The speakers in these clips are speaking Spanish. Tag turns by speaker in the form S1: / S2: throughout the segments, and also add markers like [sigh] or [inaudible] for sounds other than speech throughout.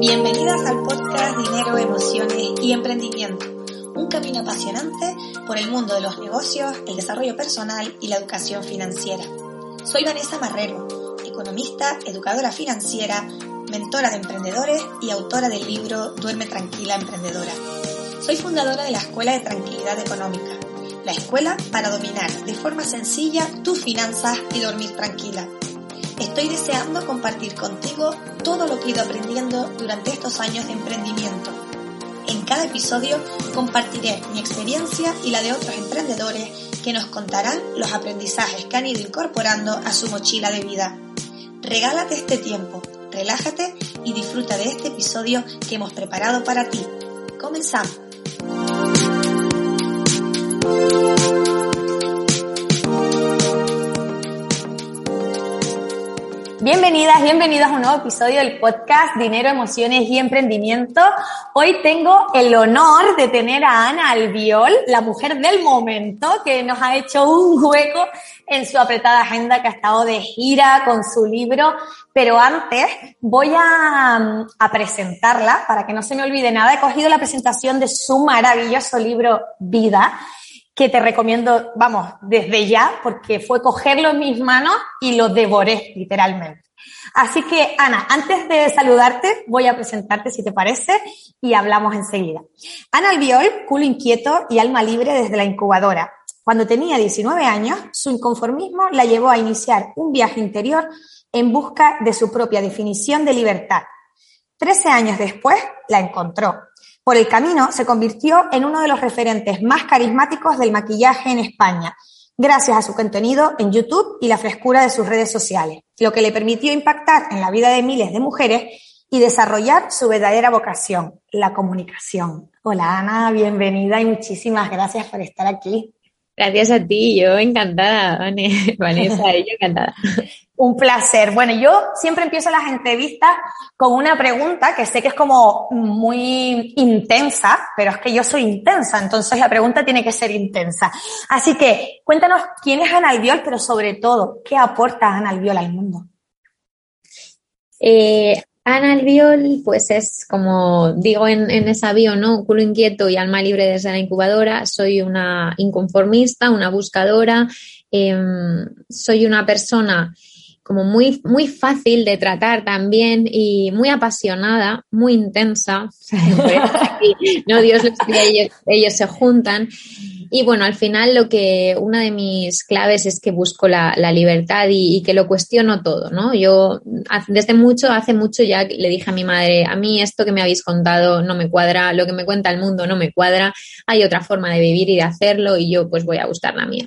S1: Bienvenidas al podcast Dinero, Emociones y Emprendimiento, un camino apasionante por el mundo de los negocios, el desarrollo personal y la educación financiera. Soy Vanessa Marrero, economista, educadora financiera, mentora de emprendedores y autora del libro Duerme Tranquila Emprendedora. Soy fundadora de la Escuela de Tranquilidad Económica, la escuela para dominar de forma sencilla tus finanzas y dormir tranquila Estoy deseando compartir contigo todo lo que he ido aprendiendo durante estos años de emprendimiento. En cada episodio compartiré mi experiencia y la de otros emprendedores que nos contarán los aprendizajes que han ido incorporando a su mochila de vida. Regálate este tiempo, relájate y disfruta de este episodio que hemos preparado para ti. Comenzamos. Bienvenidas, bienvenidos a un nuevo episodio del podcast Dinero, Emociones y Emprendimiento. Hoy tengo el honor de tener a Ana Albiol, la mujer del momento, que nos ha hecho un hueco en su apretada agenda, que ha estado de gira con su libro. Pero antes voy a, a presentarla para que no se me olvide nada. He cogido la presentación de su maravilloso libro Vida que te recomiendo, vamos, desde ya, porque fue cogerlo en mis manos y lo devoré, literalmente. Así que, Ana, antes de saludarte, voy a presentarte, si te parece, y hablamos enseguida. Ana Albiol, culo inquieto y alma libre desde la incubadora. Cuando tenía 19 años, su inconformismo la llevó a iniciar un viaje interior en busca de su propia definición de libertad. Trece años después, la encontró por el camino, se convirtió en uno de los referentes más carismáticos del maquillaje en España, gracias a su contenido en YouTube y la frescura de sus redes sociales, lo que le permitió impactar en la vida de miles de mujeres y desarrollar su verdadera vocación, la comunicación. Hola Ana, bienvenida y muchísimas gracias por estar aquí.
S2: Gracias a ti, yo encantada, [laughs] Vanessa, yo encantada. [laughs]
S1: Un placer. Bueno, yo siempre empiezo las entrevistas con una pregunta que sé que es como muy intensa, pero es que yo soy intensa, entonces la pregunta tiene que ser intensa. Así que cuéntanos quién es Ana Albiol, pero sobre todo, ¿qué aporta Ana Albiol al mundo?
S2: Eh, Ana Albiol, pues es como digo en, esa bio, ¿no? Culo inquieto y alma libre desde la incubadora. Soy una inconformista, una buscadora. Em, soy una persona como muy, muy fácil de tratar también y muy apasionada, muy intensa. [laughs] no, Dios ellos, ellos se juntan. Y bueno, al final lo que una de mis claves es que busco la, libertad y, que lo cuestiono todo, ¿no? Yo desde mucho, hace mucho ya le dije a mi madre, a mí esto que me habéis contado no me cuadra, lo que me cuenta el mundo no me cuadra, hay otra forma de vivir y de hacerlo y yo pues voy a buscar la mía.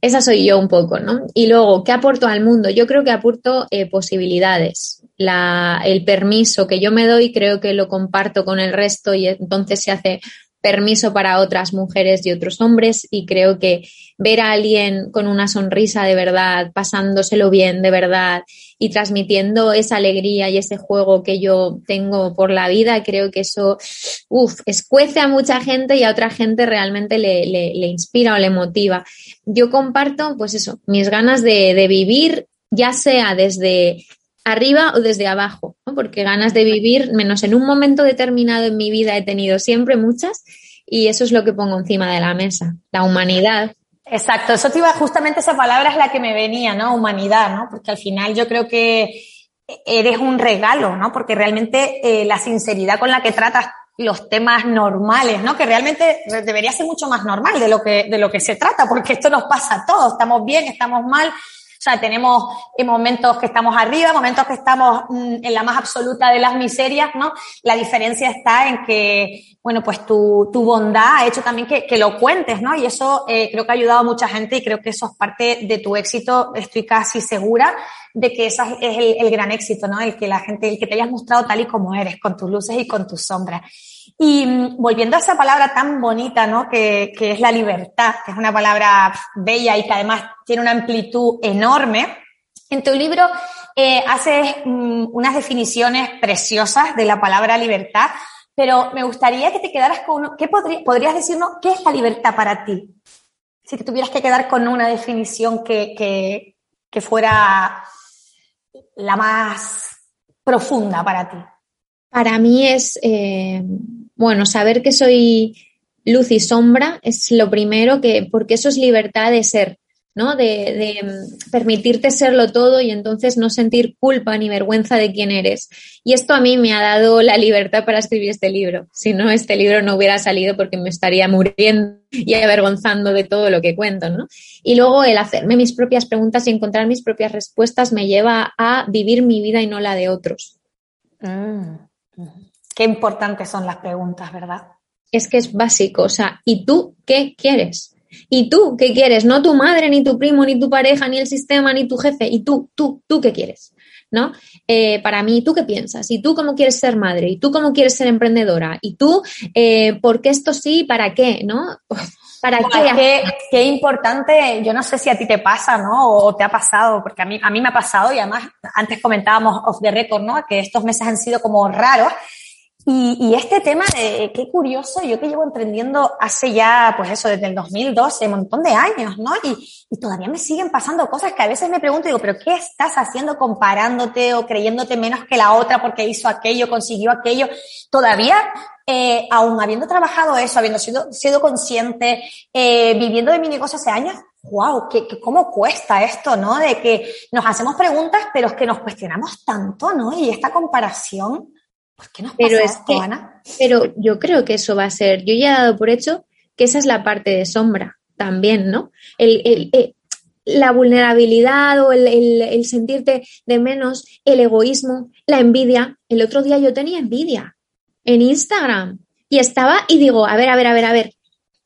S2: Esa soy yo un poco, ¿no? Y luego, ¿qué aporto al mundo? Yo creo que aporto eh, posibilidades. La, el permiso que yo me doy creo que lo comparto con el resto y entonces se hace permiso para otras mujeres y otros hombres y creo que ver a alguien con una sonrisa de verdad, pasándoselo bien de verdad y transmitiendo esa alegría y ese juego que yo tengo por la vida, creo que eso, uff, escuece a mucha gente y a otra gente realmente le, inspira o le motiva. Yo comparto, pues eso, mis ganas de, de vivir, ya sea desde arriba o desde abajo, porque ganas de vivir, menos en un momento determinado en mi vida he tenido siempre muchas y eso es lo que pongo encima de la mesa, la humanidad.
S1: Exacto, eso te iba, justamente esa palabra es la que me venía, ¿no? Humanidad, ¿no? Porque al final yo creo que eres un regalo, ¿no? Porque realmente eh, la sinceridad con la que tratas los temas normales, ¿no? Que realmente debería ser mucho más normal de lo que, de lo que se trata, porque esto nos pasa a todos, estamos bien, estamos mal, sea, tenemos momentos que estamos arriba, momentos que estamos mm, en la más absoluta de las miserias, ¿no? La diferencia está en que, bueno, pues tu, tu bondad ha hecho también que, que lo cuentes, ¿no? Y eso eh, creo que ha ayudado a mucha gente y creo que eso es parte de tu éxito, estoy casi segura de que eso es el, el gran éxito, ¿no? El que la gente, el que te hayas mostrado tal y como eres, con tus luces y con tus sombras. Y mm, volviendo a esa palabra tan bonita, ¿no? Que, que, es la libertad, que es una palabra bella y que además tiene una amplitud enorme. En tu libro eh, haces mm, unas definiciones preciosas de la palabra libertad, pero me gustaría que te quedaras con uno. ¿Qué podrías decirnos qué es la libertad para ti? Si te tuvieras que quedar con una definición que, que, que fuera la más profunda para ti.
S2: Para mí es, eh, bueno, saber que soy luz y sombra es lo primero que, porque eso es libertad de ser. ¿no? De, mm, permitirte serlo todo y entonces no sentir culpa ni vergüenza de quién eres. Y esto a mí me ha dado la libertad para escribir este libro. Si no, este libro no hubiera salido porque me estaría muriendo y avergonzando de todo lo que cuento, ¿no? Y luego el hacerme mis propias preguntas y encontrar mis propias respuestas me lleva a vivir mi vida y no la de otros.
S1: Mm. Qué importantes son las preguntas, ¿verdad?
S2: Es que es básico, o sea, ¿y tú qué quieres? ¿Y tú qué quieres? No tu madre, ni tu primo, ni tu pareja, ni el sistema, ni tu jefe. ¿Y tú, tú, tú qué quieres? ¿No? Eh, para mí, ¿tú qué piensas? ¿Y tú cómo quieres ser madre? ¿Y tú cómo quieres ser emprendedora? ¿Y tú eh, por qué esto sí? ¿Para qué? ¿No? [laughs]
S1: ¿Para qué? qué? importante, yo no sé si a ti te pasa, ¿no? O te ha pasado, porque a mí, a mí me ha pasado y además antes comentábamos off the record, ¿no? Que estos meses han sido como raros y, este tema de qué curioso, yo que llevo emprendiendo hace ya, pues eso, desde el 2012, un montón de años, ¿no? Y, todavía me siguen pasando cosas que a veces me pregunto, digo, pero ¿qué estás haciendo comparándote o creyéndote menos que la otra porque hizo aquello, consiguió aquello? Todavía, eh, aún habiendo trabajado eso, habiendo sido, sido consciente, eh, viviendo de mi negocio hace años, wow, ¿qué, cómo cuesta esto, ¿no? De que nos hacemos preguntas, pero es que nos cuestionamos tanto, ¿no? Y esta comparación
S2: pero es que, Pero yo creo que eso va a ser, yo ya he dado por hecho que esa es la parte de sombra también, ¿no? El, eh, la vulnerabilidad o el, sentirte de menos, el egoísmo, la envidia. El otro día yo tenía envidia en Instagram y estaba y digo, a ver, a ver, a ver, a ver,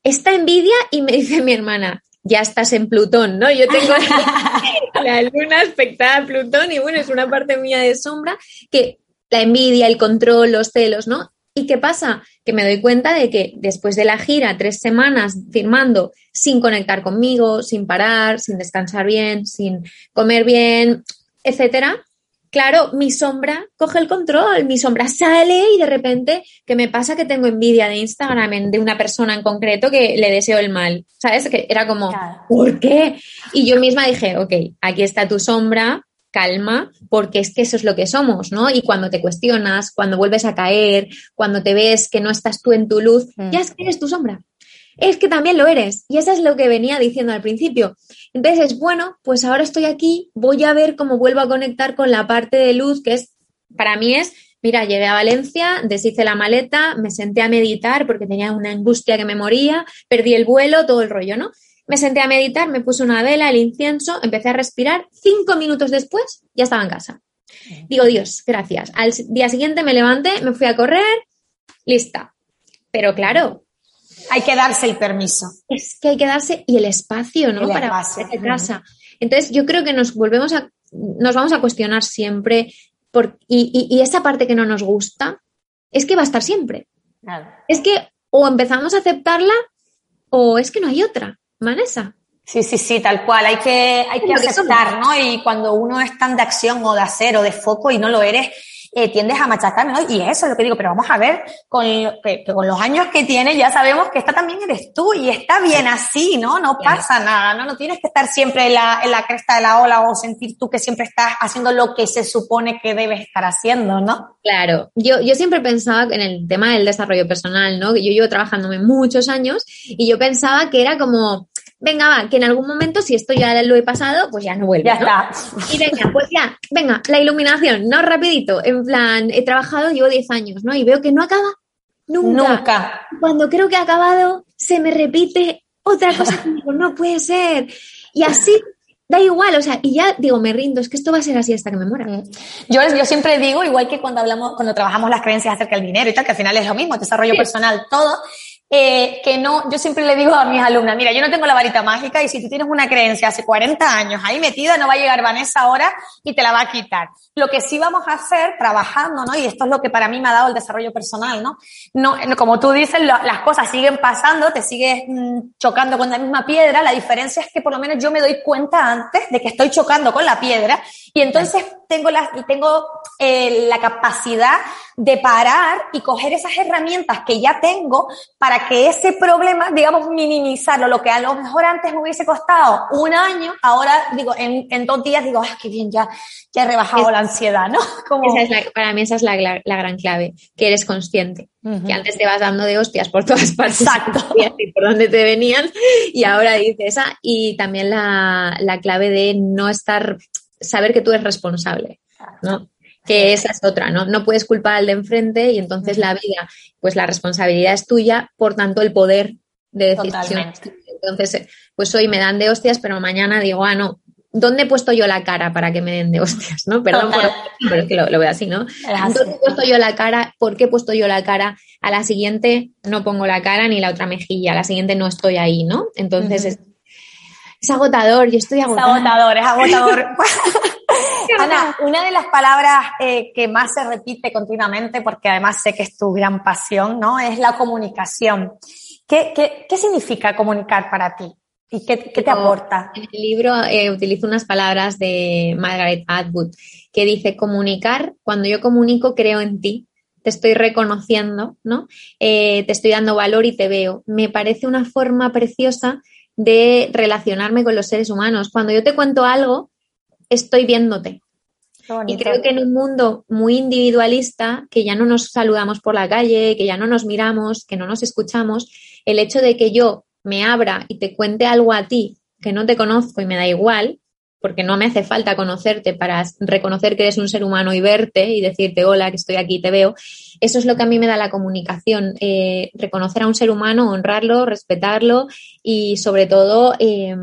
S2: esta envidia y me dice mi hermana, ya estás en Plutón, ¿no? Yo tengo [laughs] la luna aspectada a Plutón y bueno, es una parte mía de sombra que la envidia, el control, los celos, ¿no? ¿Y qué pasa? Que me doy cuenta de que después de la gira, tres semanas firmando sin conectar conmigo, sin parar, sin descansar bien, sin comer bien, etcétera, claro, mi sombra coge el control, mi sombra sale y de repente, ¿qué me pasa? Que tengo envidia de Instagram de una persona en concreto que le deseo el mal, ¿sabes? Que era como, ¿por qué? Y yo misma dije, ok, aquí está tu sombra, calma, porque es que eso es lo que somos, ¿no? Y cuando te cuestionas, cuando vuelves a caer, cuando te ves que no estás tú en tu luz, mm. ya es que eres tu sombra. Es que también lo eres. Y eso es lo que venía diciendo al principio. Entonces, bueno, pues ahora estoy aquí, voy a ver cómo vuelvo a conectar con la parte de luz, que es, para mí es, mira, llegué a Valencia, deshice la maleta, me senté a meditar porque tenía una angustia que me moría, perdí el vuelo, todo el rollo, ¿no? Me senté a meditar, me puse una vela, el incienso, empecé a respirar. Cinco minutos después ya estaba en casa. Digo, Dios, gracias. Al día siguiente me levanté, me fui a correr, lista. Pero claro.
S1: Hay que darse el permiso.
S2: Es que hay que darse y el espacio, ¿no? Para casa. Entonces, yo creo que nos volvemos a, nos vamos a cuestionar siempre por, y, esa parte que no nos gusta es que va a estar siempre. Es que o empezamos a aceptarla o es que no hay otra. Vanessa.
S1: Sí, sí, sí, tal cual. Hay que, hay que aceptar, ¿no? Y cuando uno es tan de acción o de hacer o de foco y no lo eres, eh, tiendes a machacarme, ¿no? Y eso es lo que digo, pero vamos a ver, con, que, con los años que tienes ya sabemos que esta también eres tú y está bien así, ¿no? No pasa nada, ¿no? No tienes que estar siempre en la, en la cresta de la ola o sentir tú que siempre estás haciendo lo que se supone que debes estar haciendo, ¿no?
S2: Claro, yo, yo siempre pensaba en el tema del desarrollo personal, ¿no? Yo llevo trabajándome muchos años y yo pensaba que era como, venga, va, que en algún momento, si esto ya lo he pasado, pues ya no vuelve.
S1: Ya está.
S2: Y venga, pues ya, venga, la iluminación, no rapidito, en plan, he trabajado, llevo 10 años, ¿no? Y veo que no acaba nunca.
S1: Nunca.
S2: Cuando creo que ha acabado, se me repite otra cosa que digo, no puede ser. Y así da igual, o sea, y ya digo, me rindo, es que esto va a ser así hasta que me muera.
S1: Yo, yo siempre digo, igual que cuando hablamos, cuando trabajamos las creencias acerca del dinero y tal, que al final es lo mismo, desarrollo personal, todo, eh, que no, yo siempre le digo a mis alumnas, mira, yo no tengo la varita mágica y si tú tienes una creencia hace 40 años ahí metida, no va a llegar Vanessa ahora y te la va a quitar. Lo que sí vamos a hacer trabajando, ¿no? Y esto es lo que para mí me ha dado el desarrollo personal, ¿no? No, como tú dices, las cosas siguen pasando, te sigues mm, chocando con la misma piedra, la diferencia es que por lo menos yo me doy cuenta antes de que estoy chocando con la piedra y entonces tengo la, tengo eh, la capacidad de parar y coger esas herramientas que ya tengo para que ese problema, digamos, minimizarlo. Lo que a lo mejor antes me hubiese costado un año, ahora digo, en, en dos días digo, ah, qué bien, ya, ya he rebajado la ansiedad, ¿no? [laughs]
S2: Como... Esa es para mí esa es la, la, gran clave, que eres consciente. Que antes te vas dando de hostias por todas [laughs] partes
S1: Exacto. [laughs]
S2: y por dónde te venían y ahora dices, ah, y también la, la clave de no estar, saber que tú eres responsable, ¿no? Que esa es otra, ¿no? No puedes culpar al de enfrente y entonces la vida, pues la responsabilidad es tuya, por tanto el poder de decisión. Entonces, pues hoy me dan de hostias, pero mañana digo, ah, no, ¿dónde he puesto yo la cara para que me den de hostias? ¿no? Perdón, [laughs] pero es que lo, veo así, ¿no? ¿Dónde he puesto yo la cara? ¿Por qué he puesto yo la cara? A la siguiente no pongo la cara ni la otra mejilla, a la siguiente no estoy ahí, ¿no? Entonces es, es, agotador, yo estoy agotador.
S1: Es agotador, es [laughs] agotador. Ana, una de las palabras eh, que más se repite continuamente, porque además sé que es tu gran pasión, ¿no? Es la comunicación. ¿Qué, qué, qué significa comunicar para ti? ¿Y qué, qué te aporta?
S2: En el libro eh, utilizo unas palabras de Margaret Atwood que dice, comunicar, cuando yo comunico creo en ti, te estoy reconociendo, ¿no? Eh, te estoy dando valor y te veo. Me parece una forma preciosa de relacionarme con los seres humanos. Cuando yo te cuento algo, estoy viéndote. Y creo que en un mundo muy individualista, que ya no nos saludamos por la calle, que ya no nos miramos, que no nos escuchamos, el hecho de que yo me abra y te cuente algo a ti que no te conozco y me da igual, porque no me hace falta conocerte para reconocer que eres un ser humano y verte y decirte hola, que estoy aquí, te veo. Eso es lo que a mí me da la comunicación, eh, reconocer a un ser humano, honrarlo, respetarlo y sobre todo eh,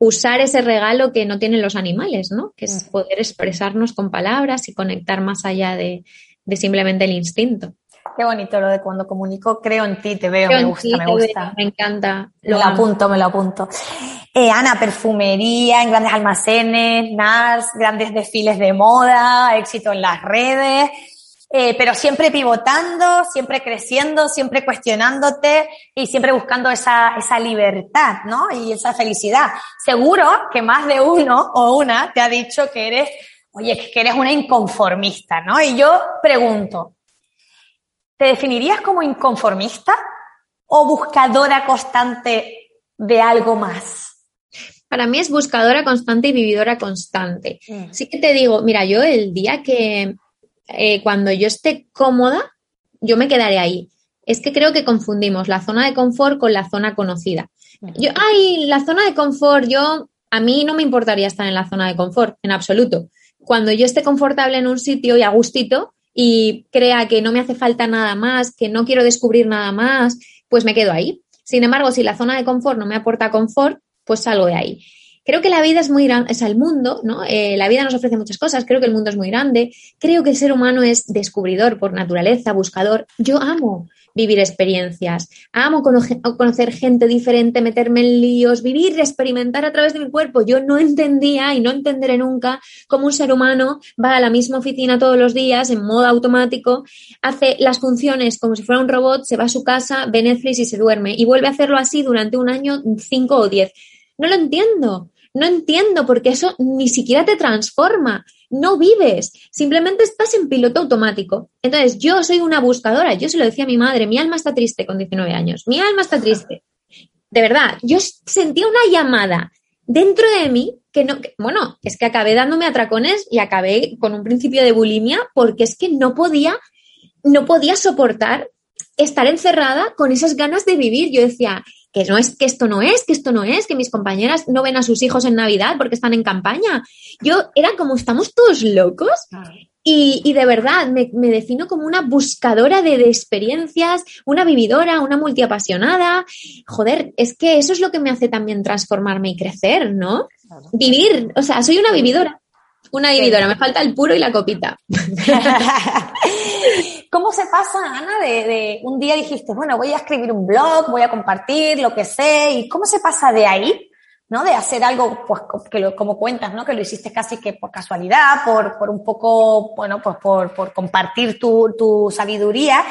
S2: usar ese regalo que no tienen los animales, ¿no? Que es poder expresarnos con palabras y conectar más allá de, simplemente el instinto.
S1: Qué bonito lo de cuando comunico, creo en ti, te veo, me gusta, me gusta.
S2: me encanta.
S1: Lo me lo apunto, me lo apunto. Eh, Ana, perfumería en grandes almacenes, NARS, grandes desfiles de moda, éxito en las redes. Eh, pero siempre pivotando, siempre creciendo, siempre cuestionándote y siempre buscando esa, esa libertad, ¿no? Y esa felicidad. Seguro que más de uno o una te ha dicho que eres, oye, que eres una inconformista, ¿no? Y yo pregunto, ¿te definirías como inconformista o buscadora constante de algo más?
S2: Para mí es buscadora constante y vividora constante. Mm. Sí que te digo, mira, yo el día que eh, cuando yo esté cómoda, yo me quedaré ahí. Es que creo que confundimos la zona de confort con la zona conocida. Yo, ay, la zona de confort, yo, a mí no me importaría estar en la zona de confort, en absoluto. Cuando yo esté confortable en un sitio y a gustito y crea que no me hace falta nada más, que no quiero descubrir nada más, pues me quedo ahí. Sin embargo, si la zona de confort no me aporta confort, pues salgo de ahí. Creo que la vida es muy grande, es el mundo, ¿no? Eh, la vida nos ofrece muchas cosas, creo que el mundo es muy grande, creo que el ser humano es descubridor por naturaleza, buscador. Yo amo vivir experiencias, amo conocer gente diferente, meterme en líos, vivir, experimentar a través de mi cuerpo. Yo no entendía y no entenderé nunca cómo un ser humano va a la misma oficina todos los días en modo automático, hace las funciones como si fuera un robot, se va a su casa, ve Netflix y se duerme y vuelve a hacerlo así durante un año, cinco o diez. No lo entiendo. No entiendo porque eso ni siquiera te transforma. No vives. Simplemente estás en piloto automático. Entonces, yo soy una buscadora. Yo se lo decía a mi madre. Mi alma está triste con 19 años. Mi alma está triste. De verdad, yo sentía una llamada dentro de mí que no, bueno, es que acabé dándome atracones y acabé con un principio de bulimia porque es que no podía, no podía soportar estar encerrada con esas ganas de vivir. Yo decía, que no es que esto no es, que esto no es, que mis compañeras no ven a sus hijos en Navidad porque están en campaña. Yo era como, estamos todos locos. Y, de verdad, me, defino como una buscadora de, experiencias, una vividora, una multiapasionada. Joder, es que eso es lo que me hace también transformarme y crecer, ¿no? Vivir, o sea, soy una vividora. Una vividora, me falta el puro y la copita. [laughs]
S1: ¿Cómo se pasa, Ana, de, un día dijiste, bueno, voy a escribir un blog, voy a compartir lo que sé, y cómo se pasa de ahí, ¿no? De hacer algo, pues, que lo, como cuentas, ¿no? Que lo hiciste casi que por casualidad, por, por un poco, bueno, pues por, por compartir tu, tu sabiduría.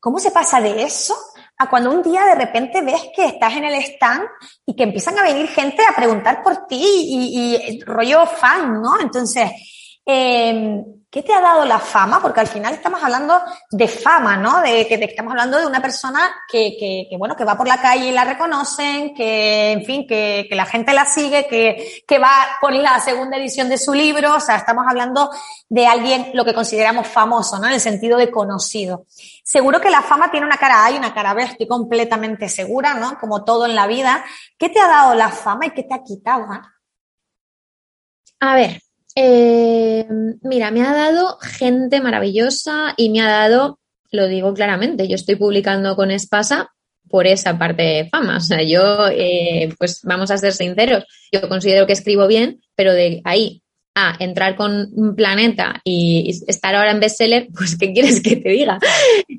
S1: ¿Cómo se pasa de eso a cuando un día de repente ves que estás en el stand y que empiezan a venir gente a preguntar por ti y, rollo fan, ¿no? Entonces, Eh, ¿Qué te ha dado la fama? Porque al final estamos hablando de fama, ¿no? De que estamos hablando de una persona que, que, que, bueno, que va por la calle y la reconocen, que, en fin, que, que la gente la sigue, que, que va por la segunda edición de su libro. O sea, estamos hablando de alguien, lo que consideramos famoso, ¿no? En el sentido de conocido. Seguro que la fama tiene una cara A y una cara B, estoy completamente segura, ¿no? Como todo en la vida. ¿Qué te ha dado la fama y qué te ha quitado?
S2: A ver, eh, mira, me ha dado gente maravillosa y me ha dado, lo digo claramente, yo estoy publicando con Espasa por esa parte de fama. O sea, yo, eh, pues vamos a ser sinceros, yo considero que escribo bien, pero de ahí entrar con un planeta y estar ahora en bestseller, [laughs] pues ¿qué quieres que te diga?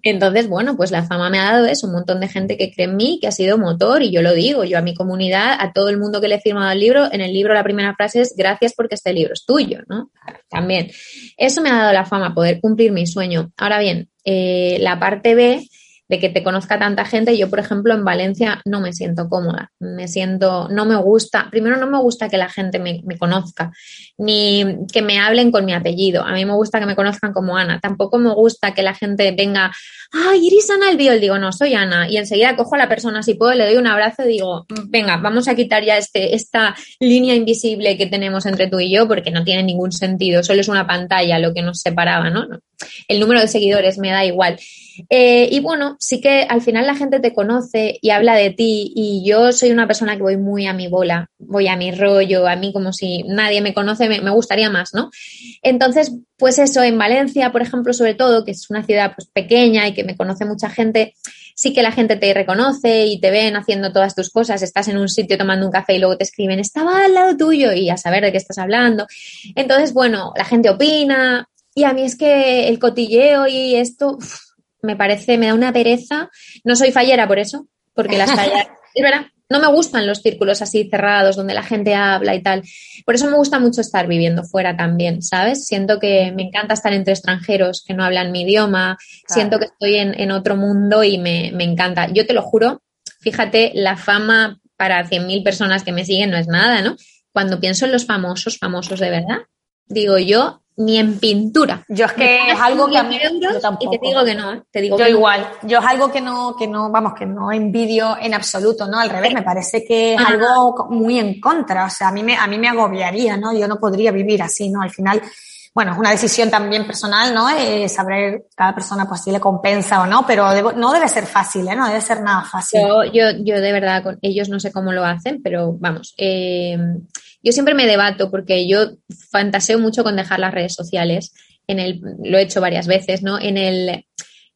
S2: Entonces, bueno, pues la fama me ha dado eso, un montón de gente que cree en mí, que ha sido motor, y yo lo digo, yo a mi comunidad, a todo el mundo que le he firmado el libro, en el libro la primera frase es gracias porque este libro es tuyo, ¿no? También. Eso me ha dado la fama, poder cumplir mi sueño. Ahora bien, eh, la parte B de que te conozca tanta gente. Yo, por ejemplo, en Valencia no me siento cómoda, me siento, no me gusta, primero no me gusta que la gente me, conozca, ni que me hablen con mi apellido. A mí me gusta que me conozcan como Ana. Tampoco me gusta que la gente venga, ay, eres Ana Albiol. Digo, no, soy Ana. Y enseguida cojo a la persona, si puedo, le doy un abrazo y digo, venga, vamos a quitar ya este, esta línea invisible que tenemos entre tú y yo, porque no tiene ningún sentido. Solo es una pantalla lo que nos separaba, ¿no? El número de seguidores me da igual. Eh, y bueno, sí que al final la gente te conoce y habla de ti y yo soy una persona que voy muy a mi bola, voy a mi rollo, a mí como si nadie me conoce, me, gustaría más, ¿no? Entonces, pues eso, en Valencia, por ejemplo, sobre todo, que es una ciudad pues pequeña y que me conoce mucha gente, sí que la gente te reconoce y te ven haciendo todas tus cosas, estás en un sitio tomando un café y luego te escriben, estaba al lado tuyo y a saber de qué estás hablando. Entonces, bueno, la gente opina y a mí es que el cotilleo y esto me parece, me da una pereza. No soy fallera por eso, porque las [laughs] fallas, es verdad, no me gustan los círculos así cerrados donde la gente habla y tal. Por eso me gusta mucho estar viviendo fuera también, ¿sabes? Siento que me encanta estar entre extranjeros que no hablan mi idioma, siento que estoy en, otro mundo y me, me, encanta. Yo te lo juro, fíjate, la fama para 100.000 personas que me siguen no es nada, ¿no? Cuando pienso en los famosos, famosos de verdad, digo yo, ni en pintura.
S1: Yo es que es algo que a mí
S2: Y te digo que no, ¿eh? te digo
S1: yo igual. Yo es algo que no, que no, vamos, que no envidio en absoluto, ¿no? Al revés, me parece que es algo muy en contra. O sea, a mí me, a mí me agobiaría, ¿no? Yo no podría vivir así, ¿no? Al final, bueno, es una decisión también personal, ¿no? Eh, saber cada persona pues si le compensa o no, pero no debe ser fácil, ¿eh? No debe ser nada fácil.
S2: Yo, yo, yo de verdad, con ellos no sé cómo lo hacen, pero vamos, eh, yo siempre me debato porque yo fantaseo mucho con dejar las redes sociales. En el, lo he hecho varias veces, ¿no? En el,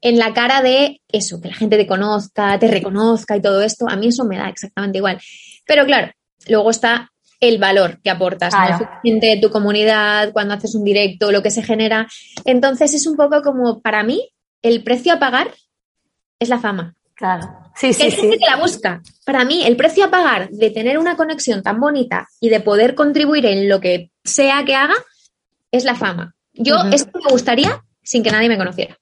S2: en la cara de eso, que la gente te conozca, te reconozca y todo esto, a mí eso me da exactamente igual. Pero claro, luego está el valor que aportas, claro. de tu comunidad, cuando haces un directo, lo que se genera. Entonces es un poco como, para mí, el precio a pagar es la fama.
S1: Claro.
S2: Sí, sí, hay gente que la busca. Para mí, el precio a pagar de tener una conexión tan bonita y de poder contribuir en lo que sea que haga es la fama. Yo esto me gustaría sin que nadie me conociera.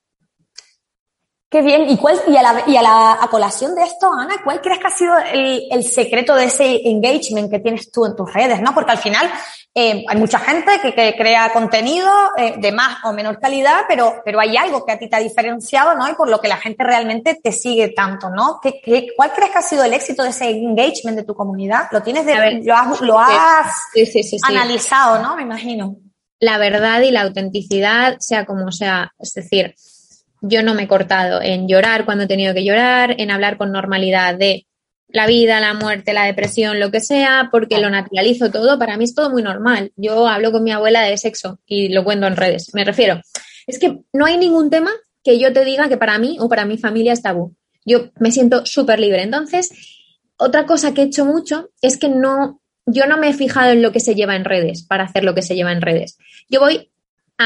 S1: Qué bien. ¿Y, cuál, y, a la, y a la colación de esto, Ana, cuál crees que ha sido el, el, secreto de ese engagement que tienes tú en tus redes? ¿no? Porque al final eh, hay mucha gente que, que crea contenido eh, de más o menor calidad, pero, pero hay algo que a ti te ha diferenciado, ¿no? Y por lo que la gente realmente te sigue tanto, ¿no? ¿Qué, qué, cuál crees que ha sido el éxito de ese engagement de tu comunidad? ¿Lo tienes de, ver, lo has, lo has sí, sí, sí, analizado, ¿no? Me imagino.
S2: La verdad y la autenticidad, sea como sea, es decir, yo no me he cortado en llorar cuando he tenido que llorar, en hablar con normalidad de la vida, la muerte, la depresión, lo que sea, porque lo naturalizo todo, para mí es todo muy normal. Yo hablo con mi abuela de sexo y lo cuento en redes. Me refiero, es que no hay ningún tema que yo te diga que para mí o para mi familia es tabú. Yo me siento súper libre. Entonces, otra cosa que he hecho mucho es que no, yo no me he fijado en lo que se lleva en redes para hacer lo que se lleva en redes. Yo voy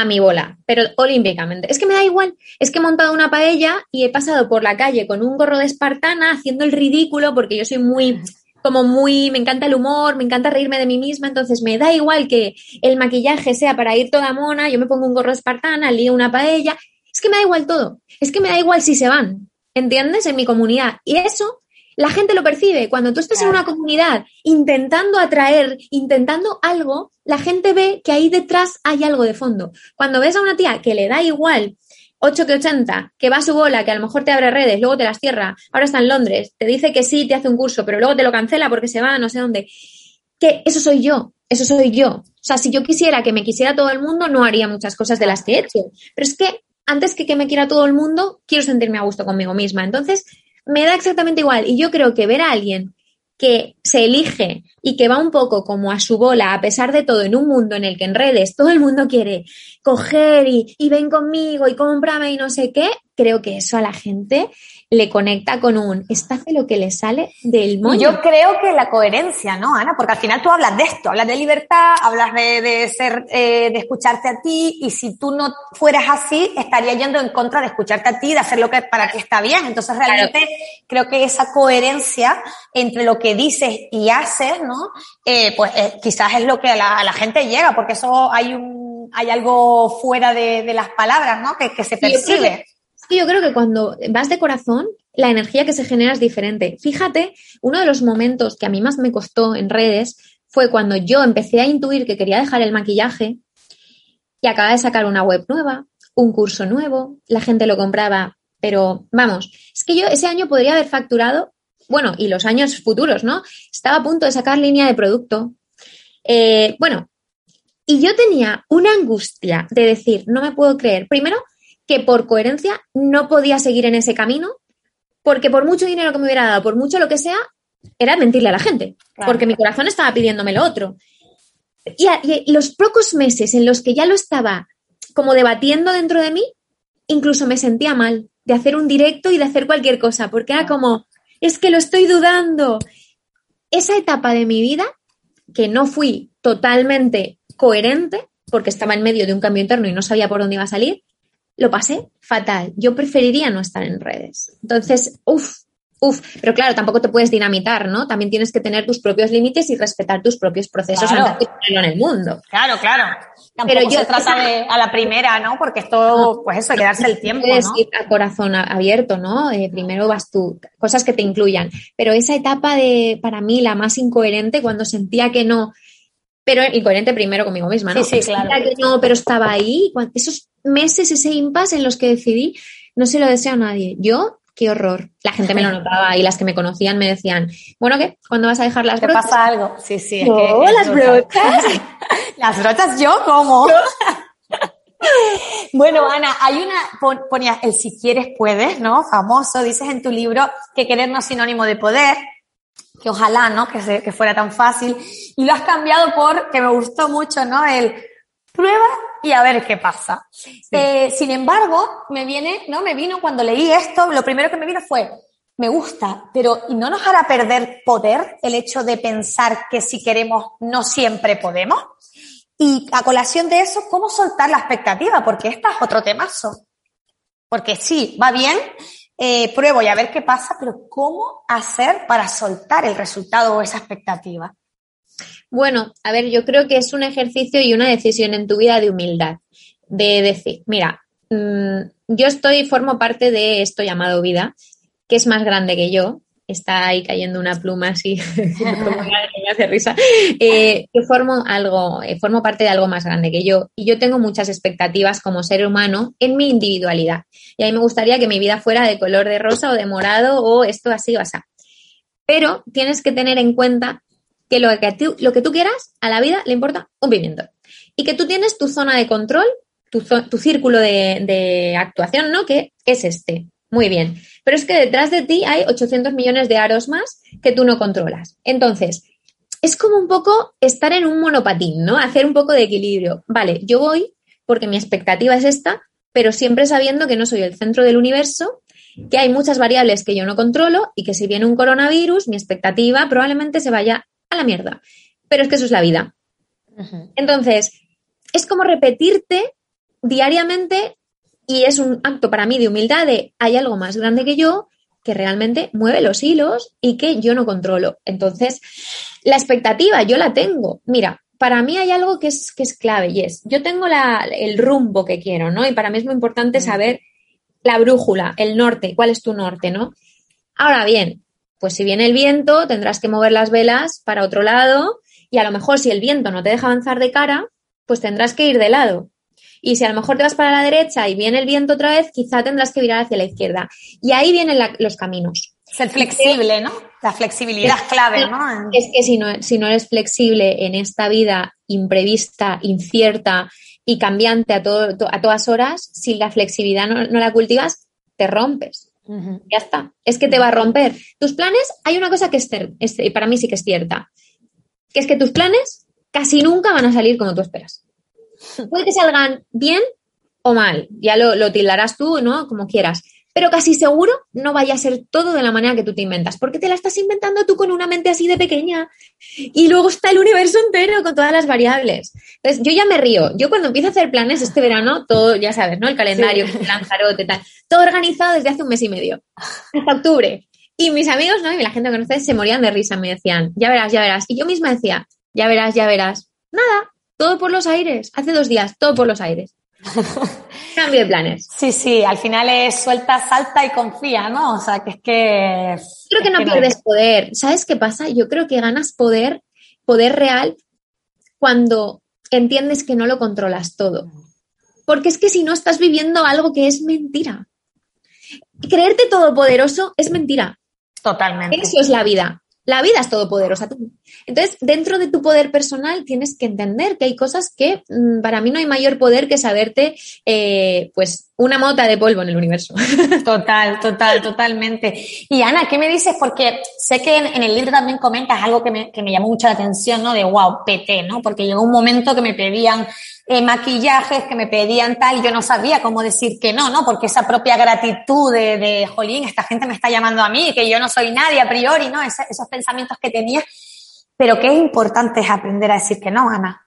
S2: a mi bola, pero olímpicamente. Es que me da igual. Es que he montado una paella y he pasado por la calle con un gorro de espartana haciendo el ridículo porque yo soy muy como muy, me encanta el humor, me encanta reírme de mí misma, entonces me da igual que el maquillaje sea para ir toda mona, yo me pongo un gorro de espartana, lío una paella, es que me da igual todo, es que me da igual si se van, ¿entiendes? En mi comunidad. Y eso la gente lo percibe. Cuando tú estás en una comunidad intentando atraer, intentando algo, la gente ve que ahí detrás hay algo de fondo. Cuando ves a una tía que le da igual 8 que 80, que va a su bola, que a lo mejor te abre redes, luego te las cierra, ahora está en Londres, te dice que sí, te hace un curso, pero luego te lo cancela porque se va no sé dónde. Que eso soy yo, eso soy yo. O sea, si yo quisiera que me quisiera todo el mundo, no haría muchas cosas de las que he hecho. Pero es que antes que que me quiera todo el mundo, quiero sentirme a gusto conmigo misma. Entonces, me da exactamente igual. Y yo creo que ver a alguien que se elige y que va un poco como a su bola, a pesar de todo, en un mundo en el que en redes todo el mundo quiere coger y, y ven conmigo y cómprame y no sé qué, creo que eso a la gente le conecta con un, esta hace lo que le sale del moño.
S1: Yo creo que la coherencia, ¿no, Ana? Porque al final tú hablas de esto, hablas de libertad, hablas de, de ser, eh, de escucharte a ti, y si tú no fueras así, estaría yendo en contra de escucharte a ti, de hacer lo que para ti está bien. Entonces realmente creo que esa coherencia entre lo que dices y haces, ¿no? Eh, pues eh, quizás es lo que a la, a la, gente llega, porque eso hay un, hay algo fuera de, de las palabras, ¿no? Que, que se percibe
S2: yo creo que cuando vas de corazón, la energía que se genera es diferente. Fíjate, uno de los momentos que a mí más me costó en redes fue cuando yo empecé a intuir que quería dejar el maquillaje y acababa de sacar una web nueva, un curso nuevo, la gente lo compraba, pero vamos, es que yo ese año podría haber facturado, bueno, y los años futuros, ¿no? Estaba a punto de sacar línea de producto. Eh, bueno, y yo tenía una angustia de decir, no me puedo creer, primero, que por coherencia no podía seguir en ese camino, porque por mucho dinero que me hubiera dado, por mucho lo que sea, era mentirle a la gente, porque mi corazón estaba pidiéndome lo otro. Y, y, los pocos meses en los que ya lo estaba como debatiendo dentro de mí, incluso me sentía mal de hacer un directo y de hacer cualquier cosa, porque era como, es que lo estoy dudando. Esa etapa de mi vida, que no fui totalmente coherente, porque estaba en medio de un cambio interno y no sabía por dónde iba a salir, lo pasé fatal. Yo preferiría no estar en redes. Entonces, uff, uff, pero claro, tampoco te puedes dinamitar, ¿no? También tienes que tener tus propios límites y respetar tus propios procesos
S1: claro.
S2: antes de ponerlo en el mundo.
S1: Claro, claro. Tampoco pero yo, se trata de a la primera, ¿no? Porque esto, pues eso, hay que darse el tiempo,
S2: puedes
S1: ¿no?
S2: ir a corazón abierto, ¿no? Eh, primero vas tú, cosas que te incluyan. Pero esa etapa de, para mí, la más incoherente, cuando sentía que no, pero incoherente primero conmigo misma, ¿no?
S1: Sí, sí, claro.
S2: Que no, pero estaba ahí. Esos meses, ese impasse en los que decidí, no se lo deseo a nadie. Yo, qué horror. La gente me lo notaba y las que me conocían me decían, bueno, ¿qué? ¿Cuándo vas a dejar las
S1: ¿Te
S2: brochas?
S1: pasa algo? Sí, sí. Es
S2: no,
S1: que
S2: las brochas. [laughs]
S1: las brochas yo, ¿cómo? [laughs] Bueno, Ana, hay una, ponías el si quieres puedes, ¿no? Famoso, dices en tu libro que querer no es sinónimo de poder, que ojalá, ¿no? Que, se, que fuera tan fácil. Y lo has cambiado por, que me gustó mucho, ¿no? El prueba y a ver qué pasa. Sí. Eh, sin embargo, me viene, ¿no? Me vino cuando leí esto, lo primero que me vino fue, me gusta, pero ¿y no nos hará perder poder el hecho de pensar que si queremos no siempre podemos? Y a colación de eso, ¿cómo soltar la expectativa? Porque esta es otro temazo. Porque sí, va bien, eh, pruebo y a ver qué pasa, pero ¿cómo hacer para soltar el resultado o esa expectativa?
S2: Bueno, a ver, yo creo que es un ejercicio y una decisión en tu vida de humildad, de decir, mira, mmm, yo estoy, formo parte de esto llamado vida, que es más grande que yo, está ahí cayendo una pluma así, [laughs] me [laughs] hace risa, eh, que formo algo, eh, formo parte de algo más grande que yo y yo tengo muchas expectativas como ser humano en mi individualidad. Y a mí me gustaría que mi vida fuera de color de rosa o de morado o esto así o así. Pero tienes que tener en cuenta que lo que, tú, lo que tú quieras a la vida le importa un pimiento. Y que tú tienes tu zona de control, tu, tu círculo de, de actuación, ¿no? Que es este. Muy bien. Pero es que detrás de ti hay 800 millones de aros más que tú no controlas. Entonces, es como un poco estar en un monopatín, ¿no? Hacer un poco de equilibrio. Vale, yo voy porque mi expectativa es esta, pero siempre sabiendo que no soy el centro del universo, que hay muchas variables que yo no controlo y que si viene un coronavirus, mi expectativa probablemente se vaya a la mierda. Pero es que eso es la vida. Entonces, es como repetirte diariamente y es un acto para mí de humildad de hay algo más grande que yo que realmente mueve los hilos y que yo no controlo. Entonces, la expectativa yo la tengo. Mira, para mí hay algo que es, que es clave y es, yo tengo la, el rumbo que quiero, ¿no? Y para mí es muy importante saber la brújula, el norte, cuál es tu norte, ¿no? Ahora bien, pues si viene el viento, tendrás que mover las velas para otro lado y a lo mejor si el viento no te deja avanzar de cara, pues tendrás que ir de lado. Y si a lo mejor te vas para la derecha y viene el viento otra vez, quizá tendrás que virar hacia la izquierda. Y ahí vienen los caminos.
S1: Ser flexible, ¿no? La flexibilidad es clave, ¿no?
S2: Es que si no, si no eres flexible en esta vida imprevista, incierta y cambiante a, todo, a todas horas, si la flexibilidad no, la cultivas, te rompes. Ya está. Es que te va a romper. Tus planes, hay una cosa que es, es, para mí sí que es cierta, que es que tus planes casi nunca van a salir como tú esperas. Puede que salgan bien o mal, ya lo, lo tildarás tú, ¿no? Como quieras pero casi seguro no vaya a ser todo de la manera que tú te inventas, porque te la estás inventando tú con una mente así de pequeña y luego está el universo entero con todas las variables. Entonces, yo ya me río. Yo cuando empiezo a hacer planes este verano, todo, ya sabes, ¿no? El calendario, el [laughs] Lanzarote, tal, todo organizado desde hace un mes y medio, hasta octubre. Y mis amigos, ¿no? Y la gente que conoce se morían de risa, me decían, ya verás, ya verás. Y yo misma decía, ya verás, ya verás. Nada, todo por los aires. Hace dos días, todo por los aires. [laughs] Cambio de planes.
S1: Sí, sí, al final es suelta, salta y confía, ¿no? O sea, que es que...
S2: Creo que no pierdes poder. ¿Sabes qué pasa? Yo creo que ganas poder, poder real, cuando entiendes que no lo controlas todo. Porque es que si no estás viviendo algo que es mentira. Creerte todopoderoso es mentira.
S1: Totalmente.
S2: Eso es la vida. La vida es todopoderosa. Entonces, dentro de tu poder personal tienes que entender que hay cosas que mm, para mí no hay mayor poder que saberte, eh, pues, una mota de polvo en el universo. [laughs]
S1: Total, total, totalmente. Y Ana, ¿qué me dices? Porque sé que en, el libro también comentas algo que me, que me llamó mucho la atención, ¿no? De wow, PT, ¿no? Porque llegó un momento que me pedían eh, maquillajes que me pedían tal, yo no sabía cómo decir que no, ¿no? Porque esa propia gratitud de, de jolín, esta gente me está llamando a mí, que yo no soy nadie a priori, ¿no? esos pensamientos que tenía. Pero qué importante es aprender a decir que no, Ana.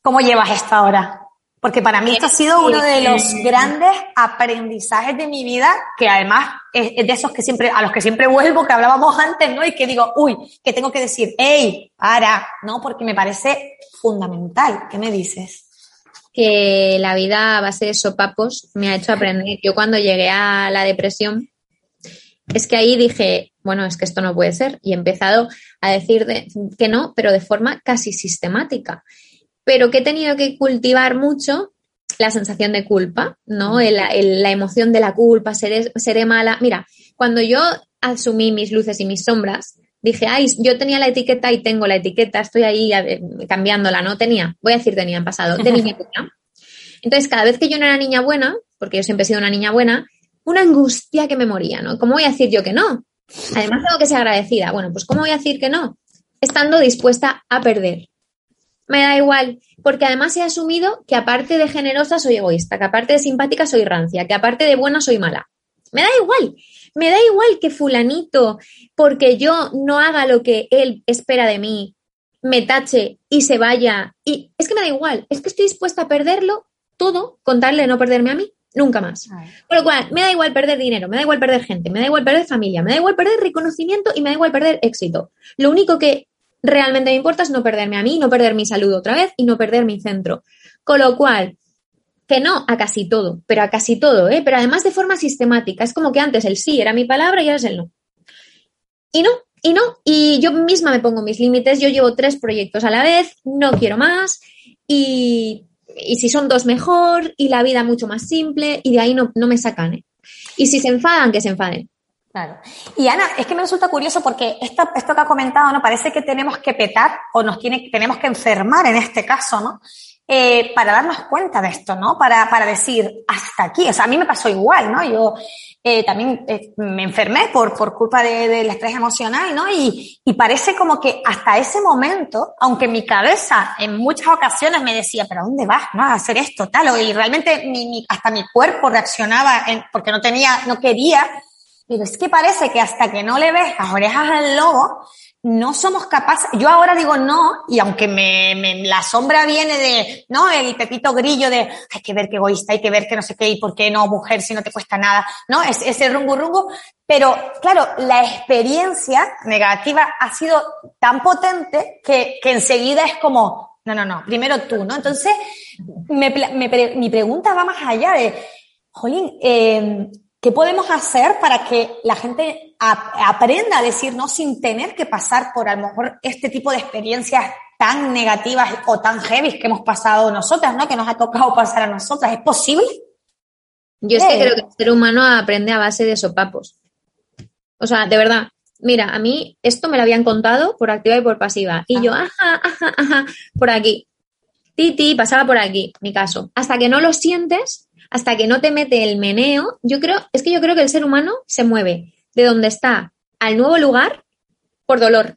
S1: ¿Cómo llevas esto ahora? Porque para mí esto ha sido uno de los grandes aprendizajes de mi vida, que además es, de esos que siempre, a los que siempre vuelvo, que hablábamos antes, ¿no? Y que digo, uy, que tengo que decir, hey, para, ¿no? Porque me parece fundamental. ¿Qué me dices?
S2: Que la vida a base de sopapos me ha hecho aprender. Yo cuando llegué a la depresión, es que ahí dije, bueno, es que esto no puede ser. Y he empezado a decir que no, pero de forma casi sistemática pero que he tenido que cultivar mucho la sensación de culpa, ¿no? la emoción de la culpa, seré, seré mala. Mira, cuando yo asumí mis luces y mis sombras, dije, ay, yo tenía la etiqueta y tengo la etiqueta, estoy ahí cambiándola, ¿no? Tenía, voy a decir tenía en pasado, de niña buena. Entonces, cada vez que yo no era niña buena, porque yo siempre he sido una niña buena, una angustia que me moría, ¿no? ¿Cómo voy a decir yo que no? Además tengo que ser agradecida. Bueno, pues ¿cómo voy a decir que no? Estando dispuesta a perder, me da igual, porque además he asumido que aparte de generosa soy egoísta, que aparte de simpática soy rancia, que aparte de buena soy mala. Me da igual, me da igual que fulanito, porque yo no haga lo que él espera de mí, me tache y se vaya. Y es que me da igual, es que estoy dispuesta a perderlo todo con tal de no perderme a mí. Nunca más. Por lo cual, me da igual perder dinero, me da igual perder gente, me da igual perder familia, me da igual perder reconocimiento y me da igual perder éxito. Lo único que realmente me importa es no perderme a mí, no perder mi salud otra vez y no perder mi centro. Con lo cual, que no a casi todo, pero a casi todo, ¿eh? pero además de forma sistemática. Es como que antes el sí era mi palabra y ahora es el no. Y no, y no, y yo misma me pongo mis límites, yo llevo tres proyectos a la vez, no quiero más y, y si son dos mejor y la vida mucho más simple y de ahí no, no me sacan. ¿eh? Y si se enfadan, que se enfaden.
S1: Claro. Y Ana, es que me resulta curioso porque esto, esto que ha comentado, ¿no? Parece que tenemos que petar o nos tiene, tenemos que enfermar en este caso, ¿no? Eh, para darnos cuenta de esto, ¿no? Para, para decir, hasta aquí. O sea, a mí me pasó igual, ¿no? Yo eh, también eh, me enfermé por, por culpa de, del estrés emocional, ¿no? Y, y parece como que hasta ese momento, aunque mi cabeza en muchas ocasiones me decía, pero ¿a dónde vas? ¿No? A hacer esto, tal. Y realmente mi, mi, hasta mi cuerpo reaccionaba en, porque no tenía, no quería pero es que parece que hasta que no le ves las orejas al lobo, no somos capaces. Yo ahora digo no, y aunque me, me, la sombra viene de, ¿no? El pepito grillo de hay que ver qué egoísta, hay que ver que no sé qué, y por qué no, mujer, si no te cuesta nada, ¿no? Es, ese rungu rungu. Pero claro, la experiencia negativa ha sido tan potente que, que enseguida es como, no, no, no, primero tú, ¿no? Entonces, me, me, mi pregunta va más allá de, Jolín, eh, ¿Qué podemos hacer para que la gente aprenda a decir no sin tener que pasar por a lo mejor este tipo de experiencias tan negativas o tan heavy que hemos pasado nosotras, ¿no? Que nos ha tocado pasar a nosotras. ¿Es posible?
S2: Yo es que creo que el ser humano aprende a base de sopapos. O sea, de verdad, mira, a mí esto me lo habían contado por activa y por pasiva. Y yo, ajá, ajá, ajá, por aquí. Titi pasaba por aquí, mi caso. Hasta que no lo sientes, hasta que no te mete el meneo, yo creo, es que yo creo que el ser humano se mueve de donde está al nuevo lugar por dolor.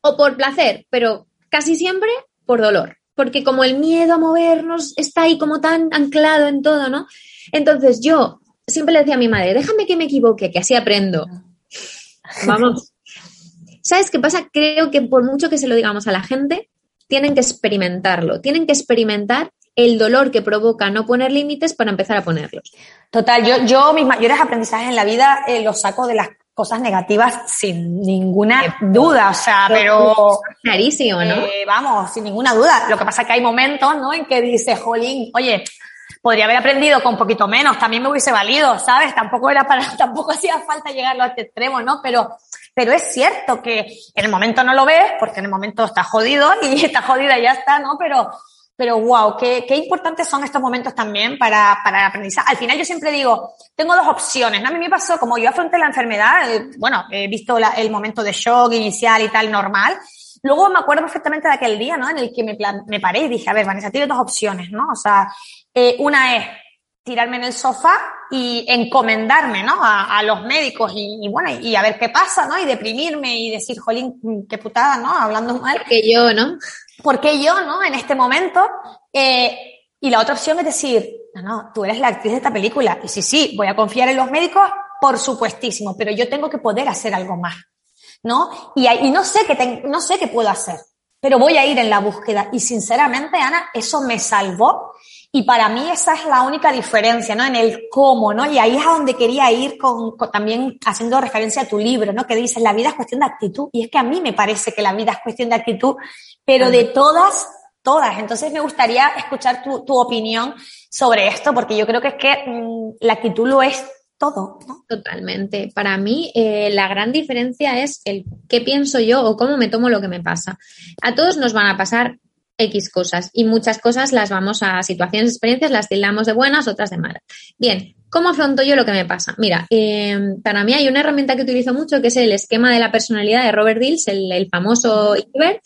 S2: O por placer, pero casi siempre por dolor. Porque como el miedo a movernos está ahí como tan anclado en todo, ¿no? Entonces yo siempre le decía a mi madre, déjame que me equivoque, que así aprendo. [laughs] Vamos. ¿Sabes qué pasa? Creo que por mucho que se lo digamos a la gente, tienen que experimentarlo, tienen que experimentar el dolor que provoca no poner límites para empezar a ponerlos.
S1: Total, yo, yo mis mayores aprendizajes en la vida eh, los saco de las cosas negativas sin ninguna duda, o sea, pero...
S2: Clarísimo, ¿no?
S1: Eh, vamos, sin ninguna duda. Lo que pasa es que hay momentos, ¿no? En que dices, jolín, oye, podría haber aprendido con un poquito menos, también me hubiese valido, ¿sabes? Tampoco era para, [laughs] tampoco hacía falta llegarlo a este extremo, ¿no? Pero, pero es cierto que en el momento no lo ves, porque en el momento está jodido y [laughs] está jodida y ya está, ¿no? Pero, pero wow, qué, qué importantes son estos momentos también para, para aprendizar. Al final yo siempre digo, tengo dos opciones, ¿no? A mí me pasó, como yo afronté la enfermedad, eh, bueno, he visto el momento de shock inicial y tal normal. Luego me acuerdo perfectamente de aquel día, ¿no? En el que me, me paré y dije, a ver, Vanessa, tienes dos opciones, ¿no? O sea, eh, una es tirarme en el sofá y encomendarme, ¿no? A, a los médicos y, y, bueno, y a ver qué pasa, ¿no? Y deprimirme y decir, jolín, qué putada, ¿no? Hablando mal.
S2: Que yo, ¿no?
S1: ¿Por qué yo, no? En este momento. Eh, y la otra opción es decir, no, no, tú eres la actriz de esta película. Y sí, sí, voy a confiar en los médicos, por supuestísimo, pero yo tengo que poder hacer algo más, ¿no? Y, y no sé qué no sé qué puedo hacer, pero voy a ir en la búsqueda. Y sinceramente, Ana, eso me salvó. Y para mí esa es la única diferencia, ¿no? En el cómo, ¿no? Y ahí es a donde quería ir con, con, también haciendo referencia a tu libro, ¿no? Que dices, la vida es cuestión de actitud. Y es que a mí me parece que la vida es cuestión de actitud pero de todas, todas. Entonces me gustaría escuchar tu, tu opinión sobre esto, porque yo creo que es que mmm, la actitud lo es todo. ¿no?
S2: Totalmente. Para mí, eh, la gran diferencia es el qué pienso yo o cómo me tomo lo que me pasa. A todos nos van a pasar X cosas y muchas cosas las vamos a situaciones, experiencias, las tildamos de buenas, otras de malas. Bien, ¿cómo afronto yo lo que me pasa? Mira, eh, para mí hay una herramienta que utilizo mucho que es el esquema de la personalidad de Robert Dills, el, el famoso Iber,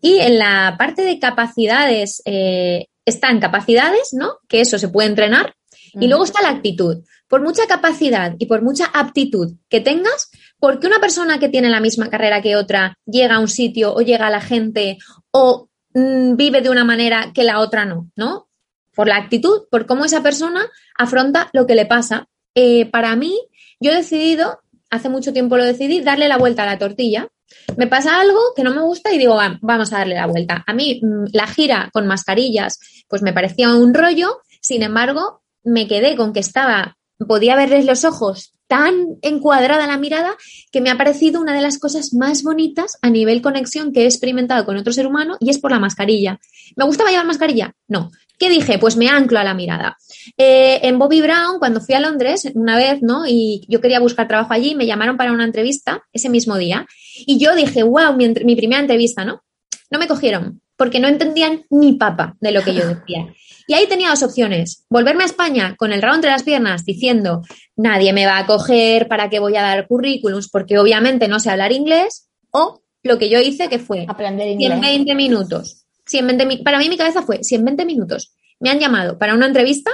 S2: y en la parte de capacidades, eh, están capacidades, ¿no? Que eso se puede entrenar. Y luego está la actitud. Por mucha capacidad y por mucha aptitud que tengas, porque una persona que tiene la misma carrera que otra llega a un sitio o llega a la gente o mmm, vive de una manera que la otra no, ¿no? Por la actitud, por cómo esa persona afronta lo que le pasa. Eh, para mí, yo he decidido, hace mucho tiempo lo decidí, darle la vuelta a la tortilla me pasa algo que no me gusta y digo, vamos a darle la vuelta. A mí mm, la gira con mascarillas, pues me parecía un rollo, sin embargo, me quedé con que estaba, podía verles los ojos tan encuadrada la mirada que me ha parecido una de las cosas más bonitas a nivel conexión que he experimentado con otro ser humano y es por la mascarilla. ¿Me gustaba llevar mascarilla? No. ¿Qué dije? Pues me anclo a la mirada. Eh, en Bobby Brown, cuando fui a Londres una vez, ¿no? Y yo quería buscar trabajo allí, me llamaron para una entrevista ese mismo día. Y yo dije, wow, mi, mi primera entrevista, ¿no? No me cogieron porque no entendían ni papa de lo que yo decía. Y ahí tenía dos opciones. Volverme a España con el rabo entre las piernas diciendo, nadie me va a coger, ¿para qué voy a dar currículums? Porque obviamente no sé hablar inglés. O lo que yo hice que fue
S1: aprender inglés.
S2: 120 minutos. 120, para mí mi cabeza fue 120 minutos. Me han llamado para una entrevista.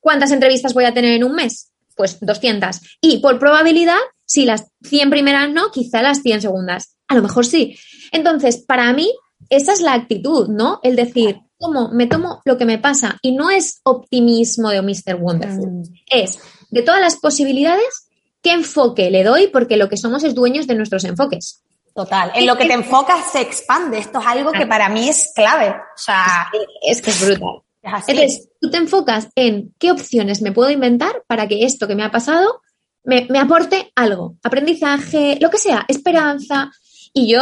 S2: ¿Cuántas entrevistas voy a tener en un mes? Pues 200. Y por probabilidad, si las 100 primeras no, quizá las 100 segundas. A lo mejor sí. Entonces, para mí, esa es la actitud, ¿no? El decir, ¿cómo me tomo lo que me pasa? Y no es optimismo de Mr. Wonderful. Mm. Es de todas las posibilidades, ¿qué enfoque le doy? Porque lo que somos es dueños de nuestros enfoques.
S1: Total. En lo que te enfocas se expande. Esto es algo que para mí es clave. O sea,
S2: es que es brutal. Es así. Entonces, tú te enfocas en qué opciones me puedo inventar para que esto que me ha pasado me, me aporte algo. Aprendizaje, lo que sea, esperanza. Y yo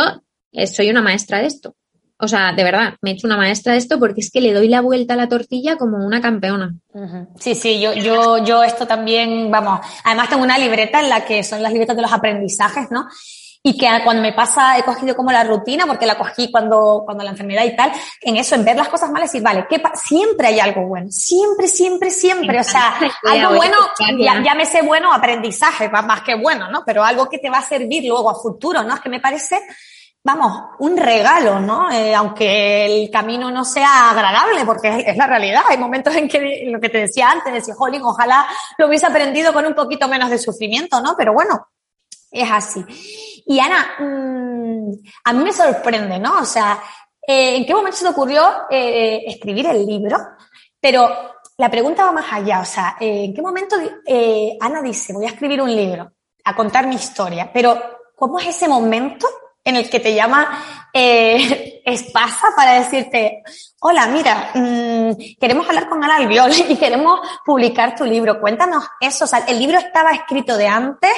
S2: eh, soy una maestra de esto. O sea, de verdad, me he hecho una maestra de esto porque es que le doy la vuelta a la tortilla como una campeona.
S1: Sí, sí, yo, yo, yo esto también, vamos, además tengo una libreta en la que son las libretas de los aprendizajes, ¿no? y que cuando me pasa he cogido como la rutina, porque la cogí cuando, cuando la enfermedad y tal, en eso, en ver las cosas malas y decir, vale, ¿qué siempre hay algo bueno, siempre, siempre, siempre, o sea, algo bueno, ya, llámese bueno aprendizaje, más que bueno, ¿no? Pero algo que te va a servir luego a futuro, ¿no? Es que me parece, vamos, un regalo, ¿no? Eh, aunque el camino no sea agradable, porque es, la realidad. Hay momentos en que, lo que te decía antes, decía, jolín, ojalá lo hubiese aprendido con un poquito menos de sufrimiento, ¿no? Pero bueno, es así. Y Ana, mm, a mí me sorprende, ¿no? O sea, eh, ¿en qué momento se te ocurrió eh, escribir el libro? Pero la pregunta va más allá, o sea, ¿en qué momento Ana dice, voy a escribir un libro, a contar mi historia? Pero, ¿cómo es ese momento en el que te llama [laughs] Espasa para decirte, hola, mira, mm, queremos hablar con Ana Albiol [laughs] y queremos publicar tu libro. Cuéntanos eso, o sea, el libro estaba escrito de antes,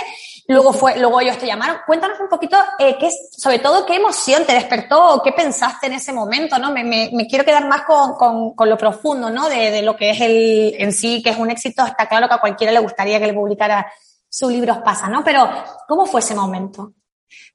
S1: luego fue, luego ellos te llamaron. Cuéntanos un poquito, eh, qué, sobre todo, qué emoción te despertó, qué pensaste en ese momento, ¿no? Me, me, me quiero quedar más con, con, con, lo profundo, ¿no? De, de lo que es el, en sí, que es un éxito. Está claro que a cualquiera le gustaría que le publicara su libro Pasa, ¿no? Pero, ¿cómo fue ese momento?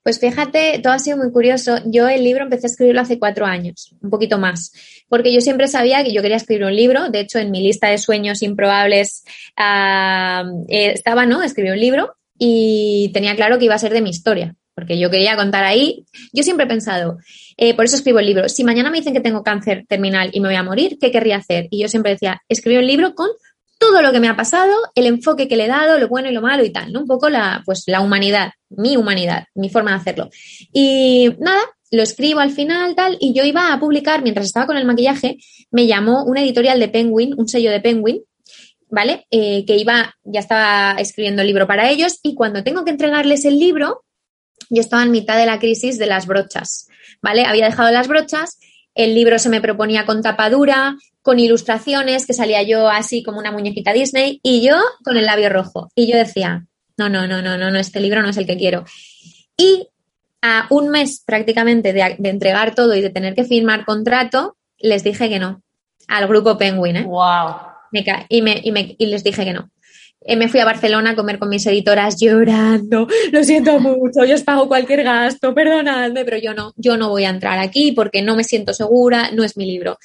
S2: Pues fíjate, todo ha sido muy curioso. Yo el libro empecé a escribirlo hace cuatro años, un poquito más, porque yo siempre sabía que yo quería escribir un libro. De hecho, en mi lista de sueños improbables uh, estaba, ¿no? Escribir un libro y tenía claro que iba a ser de mi historia, porque yo quería contar ahí. Yo siempre he pensado, eh, por eso escribo el libro. Si mañana me dicen que tengo cáncer terminal y me voy a morir, ¿qué querría hacer? Y yo siempre decía, escribir un libro con todo lo que me ha pasado, el enfoque que le he dado, lo bueno y lo malo y tal, ¿no? Un poco la, pues, la humanidad, mi humanidad, mi forma de hacerlo. Y nada, lo escribo al final, tal, y yo iba a publicar, mientras estaba con el maquillaje, me llamó una editorial de Penguin, un sello de Penguin, ¿vale? Eh, que iba, ya estaba escribiendo el libro para ellos, y cuando tengo que entregarles el libro, yo estaba en mitad de la crisis de las brochas, ¿vale? Había dejado las brochas, el libro se me proponía con tapadura, con ilustraciones, que salía yo así como una muñequita Disney, y yo con el labio rojo. Y yo decía, no, no, no, no, no, no, este libro no es el que quiero. Y a un mes prácticamente de, entregar todo y de tener que firmar contrato, les dije que no. Al grupo Penguin, ¿eh?
S1: ¡Wow!
S2: y, me, y, me, y les dije que no. Eh, me fui a Barcelona a comer con mis editoras llorando, lo siento mucho, yo os pago cualquier gasto, perdonadme, pero yo no, yo no voy a entrar aquí porque no me siento segura, no es mi libro.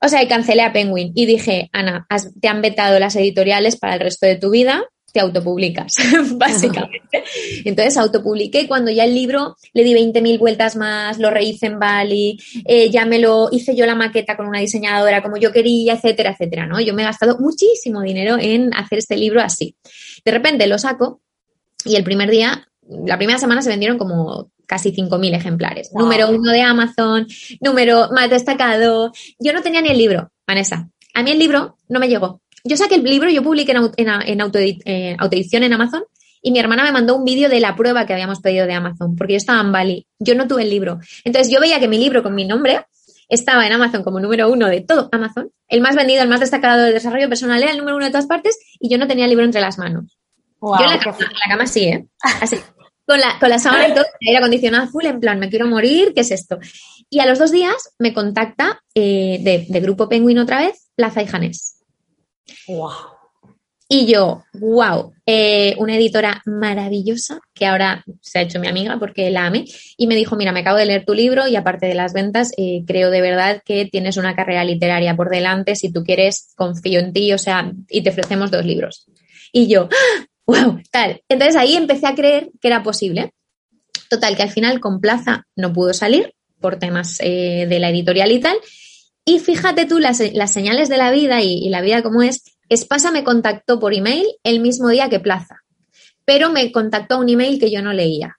S2: O sea, y cancelé a Penguin y dije, Ana, te han vetado las editoriales para el resto de tu vida, te autopublicas, [laughs] básicamente. Entonces autopubliqué cuando ya el libro le di 20.000 vueltas más, lo rehice en Bali, eh, ya me lo hice yo la maqueta con una diseñadora como yo quería, etcétera, etcétera, ¿no? Yo me he gastado muchísimo dinero en hacer este libro así. De repente lo saco y el primer día, la primera semana se vendieron como casi 5.000 ejemplares. Número uno de Amazon, número más destacado. Yo no tenía ni el libro, Vanessa. A mí el libro no me llegó. Yo saqué el libro, yo publiqué en, en, eh, autoedición en Amazon y mi hermana me mandó un vídeo de la prueba que habíamos pedido de Amazon, porque yo estaba en Bali. Yo no tuve el libro. Entonces yo veía que mi libro con mi nombre estaba en Amazon como número uno de todo Amazon, el más vendido, el más destacado del desarrollo personal, era el número uno de todas partes y yo no tenía el libro entre las manos. yo en la cama, la cama sí, ¿eh? Así con la, con la sábana y todo, aire acondicionado full, en plan, me quiero morir, ¿qué es esto? Y a los dos días me contacta eh, de, Grupo Penguin otra vez, Plaza y Janés.
S1: Wow.
S2: Y yo, wow, eh, una editora maravillosa que ahora se ha hecho mi amiga porque la amé y me dijo, mira, me acabo de leer tu libro y aparte de las ventas, eh, creo de verdad que tienes una carrera literaria por delante, si tú quieres, confío en ti, o sea, y te ofrecemos dos libros. Y yo, [gasps] wow, tal. Entonces ahí empecé a creer que era posible. Total, que al final con Plaza no pudo salir por temas eh, de la editorial y tal. Y fíjate tú las, señales de la vida y, la vida como es. Espasa me contactó por email el mismo día que Plaza, pero me contactó un email que yo no leía.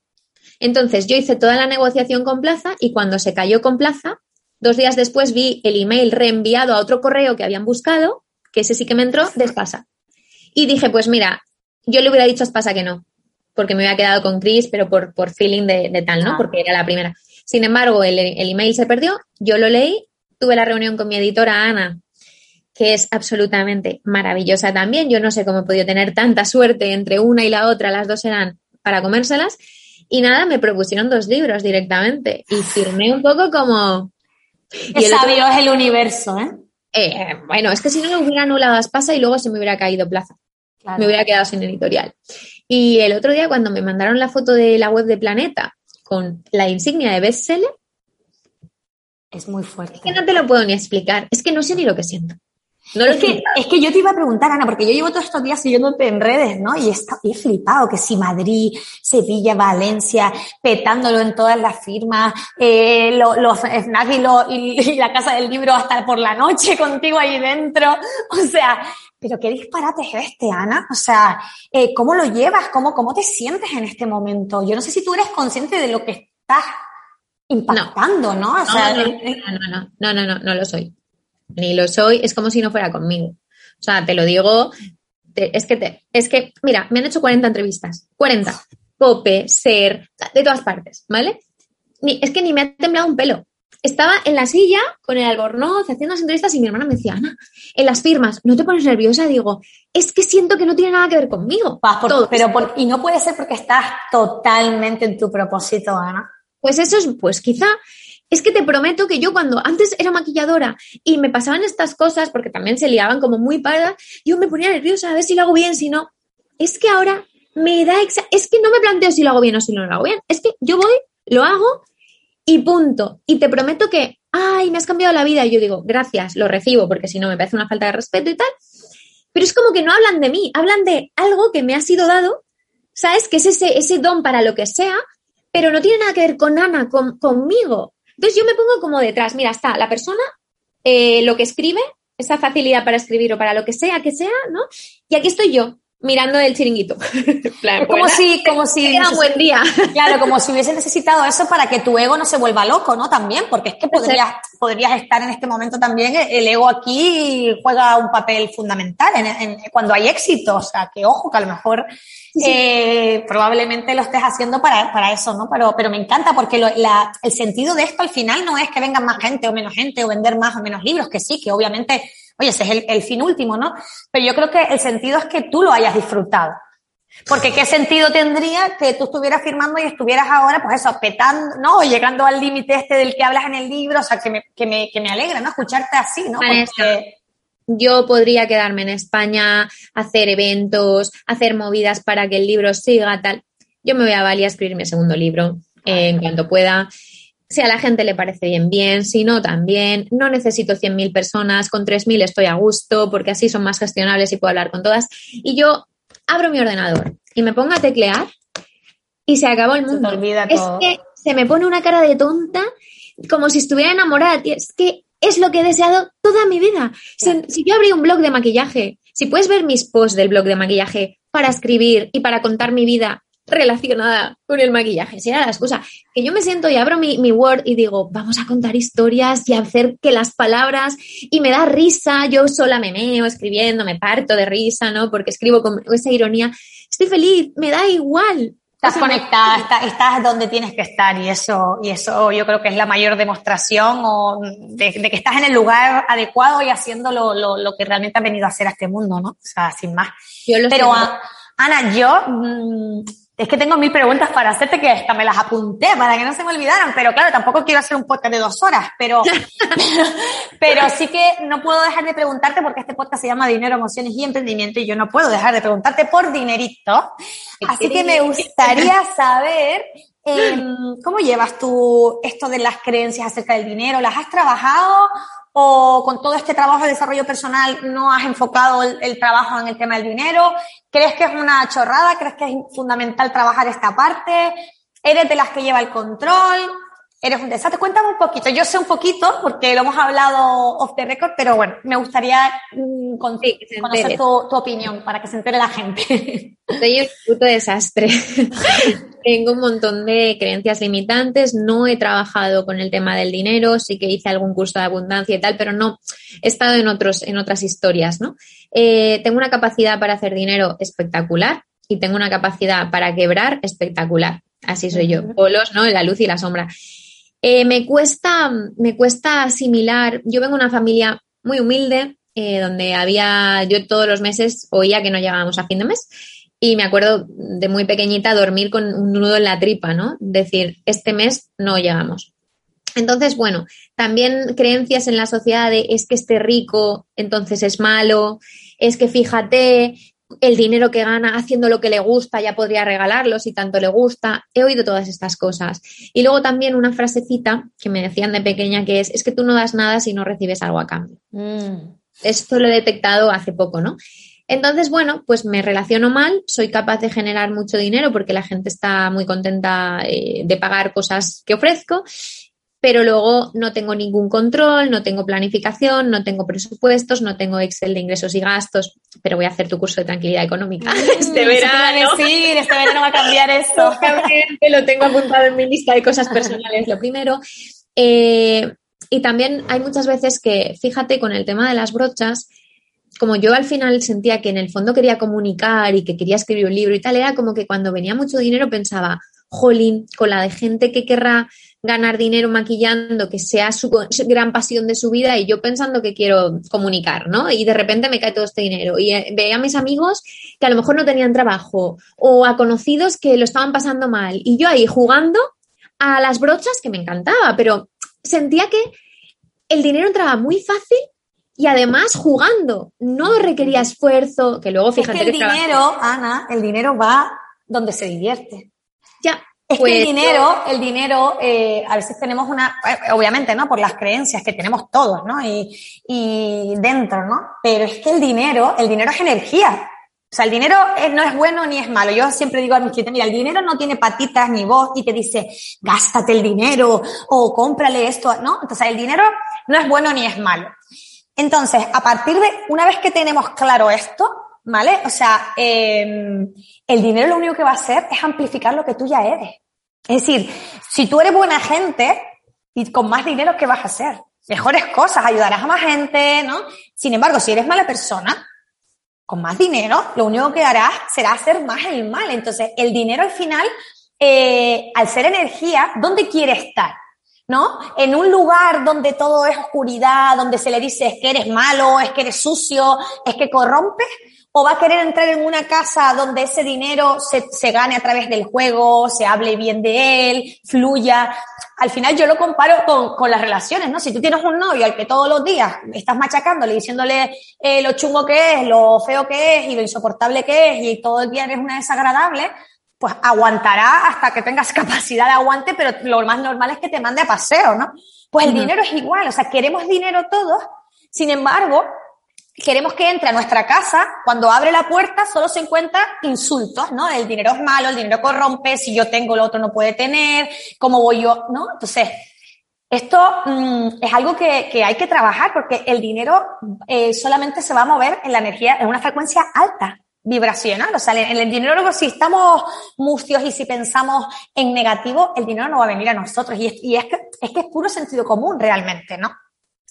S2: Entonces yo hice toda la negociación con Plaza y cuando se cayó con Plaza, dos días después vi el email reenviado a otro correo que habían buscado, que ese sí que me entró de Espasa. Y dije, pues mira, yo le hubiera dicho a Espasa que no, porque me había quedado con Chris, pero por, por feeling de, tal, ¿no? Ah. Porque era la primera. Sin embargo, el, el email se perdió, yo lo leí, tuve la reunión con mi editora Ana, que es absolutamente maravillosa también. Yo no sé cómo he podido tener tanta suerte entre una y la otra, las dos eran para comérselas. Y nada, me propusieron dos libros directamente y firmé un poco como,
S1: y el sabio es el universo, ¿eh?
S2: ¿eh? Bueno, es que si no le hubiera anulado pasa y luego se me hubiera caído plaza. Me hubiera quedado sin editorial. Y el otro día, cuando me mandaron la foto de la web de Planeta con la insignia de bestseller,
S1: es muy fuerte.
S2: Es que no te lo puedo ni explicar. Es que no sé ni lo que siento.
S1: No es, que, es que yo te iba a preguntar, Ana, porque yo llevo todos estos días siguiéndote en redes, ¿no? Y he, flipado que si Madrid, Sevilla, Valencia, petándolo en todas las firmas, eh, los, los y, la Casa del Libro hasta por la noche contigo ahí dentro. O sea, pero qué disparate es este, Ana. O sea, eh, ¿cómo lo llevas? ¿Cómo, ¿Cómo te sientes en este momento? Yo no sé si tú eres consciente de lo que estás impactando, ¿no?
S2: O sea, no, no, no, no, no, no lo soy ni lo soy, es como si no fuera conmigo. O sea, te lo digo, es, que te, es que, mira, me han hecho 40 entrevistas, 40, Cope, Ser, de todas partes, ¿vale? Ni, es que ni me ha temblado un pelo. Estaba en la silla con el albornoz haciendo las entrevistas y mi hermana me decía, Ana, en las firmas, ¿no te pones nerviosa? Digo, es que siento que no tiene nada que ver conmigo.
S1: todo. Pero y no puede ser porque estás totalmente en tu propósito, Ana.
S2: Pues eso es, pues quizá es que te prometo que yo cuando antes era maquilladora y me pasaban estas cosas, porque también se liaban como muy pardas, yo me ponía nerviosa a ver si lo hago bien, si no. Es que ahora me da es que no me planteo si lo hago bien o si no lo hago bien. Es que yo voy, lo hago y punto. Y te prometo que, ay, me has cambiado la vida. Y yo digo, gracias, lo recibo, porque si no me parece una falta de respeto y tal. Pero es como que no hablan de mí, hablan de algo que me ha sido dado, ¿sabes? Que es ese, ese don para lo que sea, pero no tiene nada que ver con Ana, con, conmigo. Entonces yo me pongo como detrás, mira, está la persona, eh, lo que escribe, esa facilidad para escribir o para lo que sea que sea, ¿no? Y aquí estoy yo, mirando el chiringuito. [laughs]
S1: como si, como si.
S2: un buen día.
S1: Claro, como si hubiese necesitado eso para que tu ego no se vuelva loco, ¿no? También, porque es que podrías, podrías estar en este momento también, el ego aquí juega un papel fundamental en, cuando hay éxito. O sea, que ojo, que a lo mejor eh, probablemente lo estés haciendo para, para eso, ¿no? Pero, pero me encanta porque la, el sentido de esto al final no es que vengan más gente o menos gente o vender más o menos libros, que sí, que obviamente, oye, ese es el, el fin último, ¿no? Pero yo creo que el sentido es que tú lo hayas disfrutado. Porque qué sentido tendría que tú estuvieras firmando y estuvieras ahora, pues eso, petando, ¿no? O llegando al límite este del que hablas en el libro, o sea, que me, que me, que me alegra, ¿no? Escucharte así, ¿no? Porque
S2: yo podría quedarme en España, hacer eventos, hacer movidas para que el libro siga tal. Yo me voy a Bali a escribir mi segundo libro eh, en cuanto pueda. Si a la gente le parece bien, bien, si no, también. No necesito 100.000 personas, con 3.000 estoy a gusto porque así son más gestionables y puedo hablar con todas. Y yo abro mi ordenador y me pongo a teclear y se acabó el mundo. es que se me pone una cara de tonta como si estuviera enamorada. Es que es lo que he deseado toda mi vida. Si, yo abrí un blog de maquillaje, si puedes ver mis posts del blog de maquillaje para escribir y para contar mi vida relacionada con el maquillaje, si era la excusa, que yo me siento y abro mi, mi, Word y digo, vamos a contar historias y hacer que las palabras, y me da risa, yo sola me meo escribiendo, me parto de risa, ¿no? Porque escribo con esa ironía, estoy feliz, me da igual,
S1: Estás conectada, estás, donde tienes que estar y eso, y eso yo creo que es la mayor demostración o de, que estás en el lugar adecuado y haciendo lo, lo, lo, que realmente has venido a hacer a este mundo, ¿no? O sea, sin más. Pero, Ana, yo, mm, es que tengo mil preguntas para hacerte que hasta me las apunté para que no se me olvidaran, pero claro, tampoco quiero hacer un podcast de dos horas, pero, [laughs] pero, sí que no puedo dejar de preguntarte porque este podcast se llama Dinero, Emociones y Emprendimiento y yo no puedo dejar de preguntarte por dinerito. Así que me gustaría saber em, cómo llevas tú esto de las creencias acerca del dinero. ¿Las has trabajado o con todo este trabajo de desarrollo personal no has enfocado el, trabajo en el tema del dinero? ¿Crees que es una chorrada? ¿Crees que es fundamental trabajar esta parte? ¿Eres de las que lleva el control? ¿Eres un desastre? Cuéntame un poquito. Yo sé un poquito porque lo hemos hablado off the record, pero bueno, me gustaría mm, conocer tu, opinión para que se entere la gente. [laughs]
S2: Soy un puto desastre. [laughs] Tengo un montón de creencias limitantes, no he trabajado con el tema del dinero, sí que hice algún curso de abundancia y tal, pero no he estado en, otros, en otras historias, ¿no? Eh, tengo una capacidad para hacer dinero espectacular y tengo una capacidad para quebrar espectacular. Así soy yo, polos, ¿no? La luz y la sombra. Eh, me, cuesta, me cuesta asimilar, yo vengo de una familia muy humilde, eh, donde había, yo todos los meses oía que no llegábamos a fin de mes y me acuerdo de muy pequeñita dormir con un nudo en la tripa, ¿no? Decir, este mes no llegamos. Entonces, bueno, también creencias en la sociedad de es que esté rico, entonces es malo, es que fíjate, el dinero que gana haciendo lo que le gusta ya podría regalarlo si tanto le gusta. He oído todas estas cosas. Y luego también una frasecita que me decían de pequeña que es, es que tú no das nada si no recibes algo a cambio. Mm. Esto lo he detectado hace poco, ¿no? Entonces, bueno, pues me relaciono mal, soy capaz de generar mucho dinero porque la gente está muy contenta eh, de pagar cosas que ofrezco pero luego no tengo ningún control, no tengo planificación, no tengo presupuestos, no tengo Excel de ingresos y gastos, pero voy a hacer tu curso de tranquilidad económica mm, [laughs]
S1: este verano. Sí, este verano va a cambiar esto. [laughs]
S2: lo tengo apuntado en mi lista de cosas personales, lo primero. Eh, y también hay muchas veces que, fíjate, con el tema de las brochas, como yo al final sentía que en el fondo quería comunicar y que quería escribir un libro y tal, era como que cuando venía mucho dinero pensaba, jolín, con la de gente que querrá ganar dinero maquillando, que sea su gran pasión de su vida y yo pensando que quiero comunicar, ¿no? Y de repente me cae todo este dinero. Y eh, veía a mis amigos que a lo mejor no tenían trabajo o a conocidos que lo estaban pasando mal y yo ahí jugando a las brochas que me encantaba, pero sentía que el dinero entraba muy fácil y además jugando, no requería esfuerzo, que luego fíjate
S1: que el dinero, Ana, el dinero va donde se divierte. Es que el pues dinero, el dinero, eh, a veces tenemos una, eh, obviamente, ¿no? Por las creencias que tenemos todos, ¿no? Y, y dentro, ¿no? Pero es que el dinero, el dinero es energía. O sea, el dinero no es bueno ni es malo. Yo siempre digo a mis clientes, mira, el dinero no tiene patitas ni voz y te dice, gástate el dinero o cómprale esto, ¿no? Entonces, el dinero no es bueno ni es malo. Entonces, a partir de, una vez que tenemos claro esto, ¿vale? O sea, eh, el dinero lo único que va a hacer es amplificar lo que tú ya eres. Es decir, si tú eres buena gente y con más dinero, ¿qué vas a hacer? Mejores cosas, ayudarás a más gente, ¿no? Sin embargo, si eres mala persona, con más dinero, lo único que harás será hacer más el mal. Entonces, el dinero al final, eh, al ser energía, ¿dónde quiere estar? ¿No? En un lugar donde todo es oscuridad, donde se le dice es que eres malo, es que eres sucio, es que corrompes, o va a querer entrar en una casa donde ese dinero se, se, gane a través del juego, se hable bien de él, fluya. Al final yo lo comparo con, con las relaciones, ¿no? Si tú tienes un novio al que todos los días estás machacándole, diciéndole eh, lo chungo que es, lo feo que es y lo insoportable que es y todo el día eres una desagradable, pues aguantará hasta que tengas [laughs] capacidad de aguante, pero lo más normal es que te mande a paseo, ¿no? Pues el dinero es igual, o sea, queremos dinero todos, sin embargo, queremos que entre a nuestra casa, cuando abre la puerta solo se encuentra insultos, ¿no? El dinero es malo, el dinero corrompe, si yo tengo, el otro no puede tener, ¿cómo voy yo? ¿No? Entonces, esto mm, es algo que, que, hay que trabajar porque el dinero eh, solamente se va a mover en la energía, en una frecuencia alta, vibracional. O sea, en el dinero, si estamos mustios y si pensamos en negativo, el dinero no va a venir a nosotros. Y, es, y es, que, es que es puro sentido común realmente, ¿no?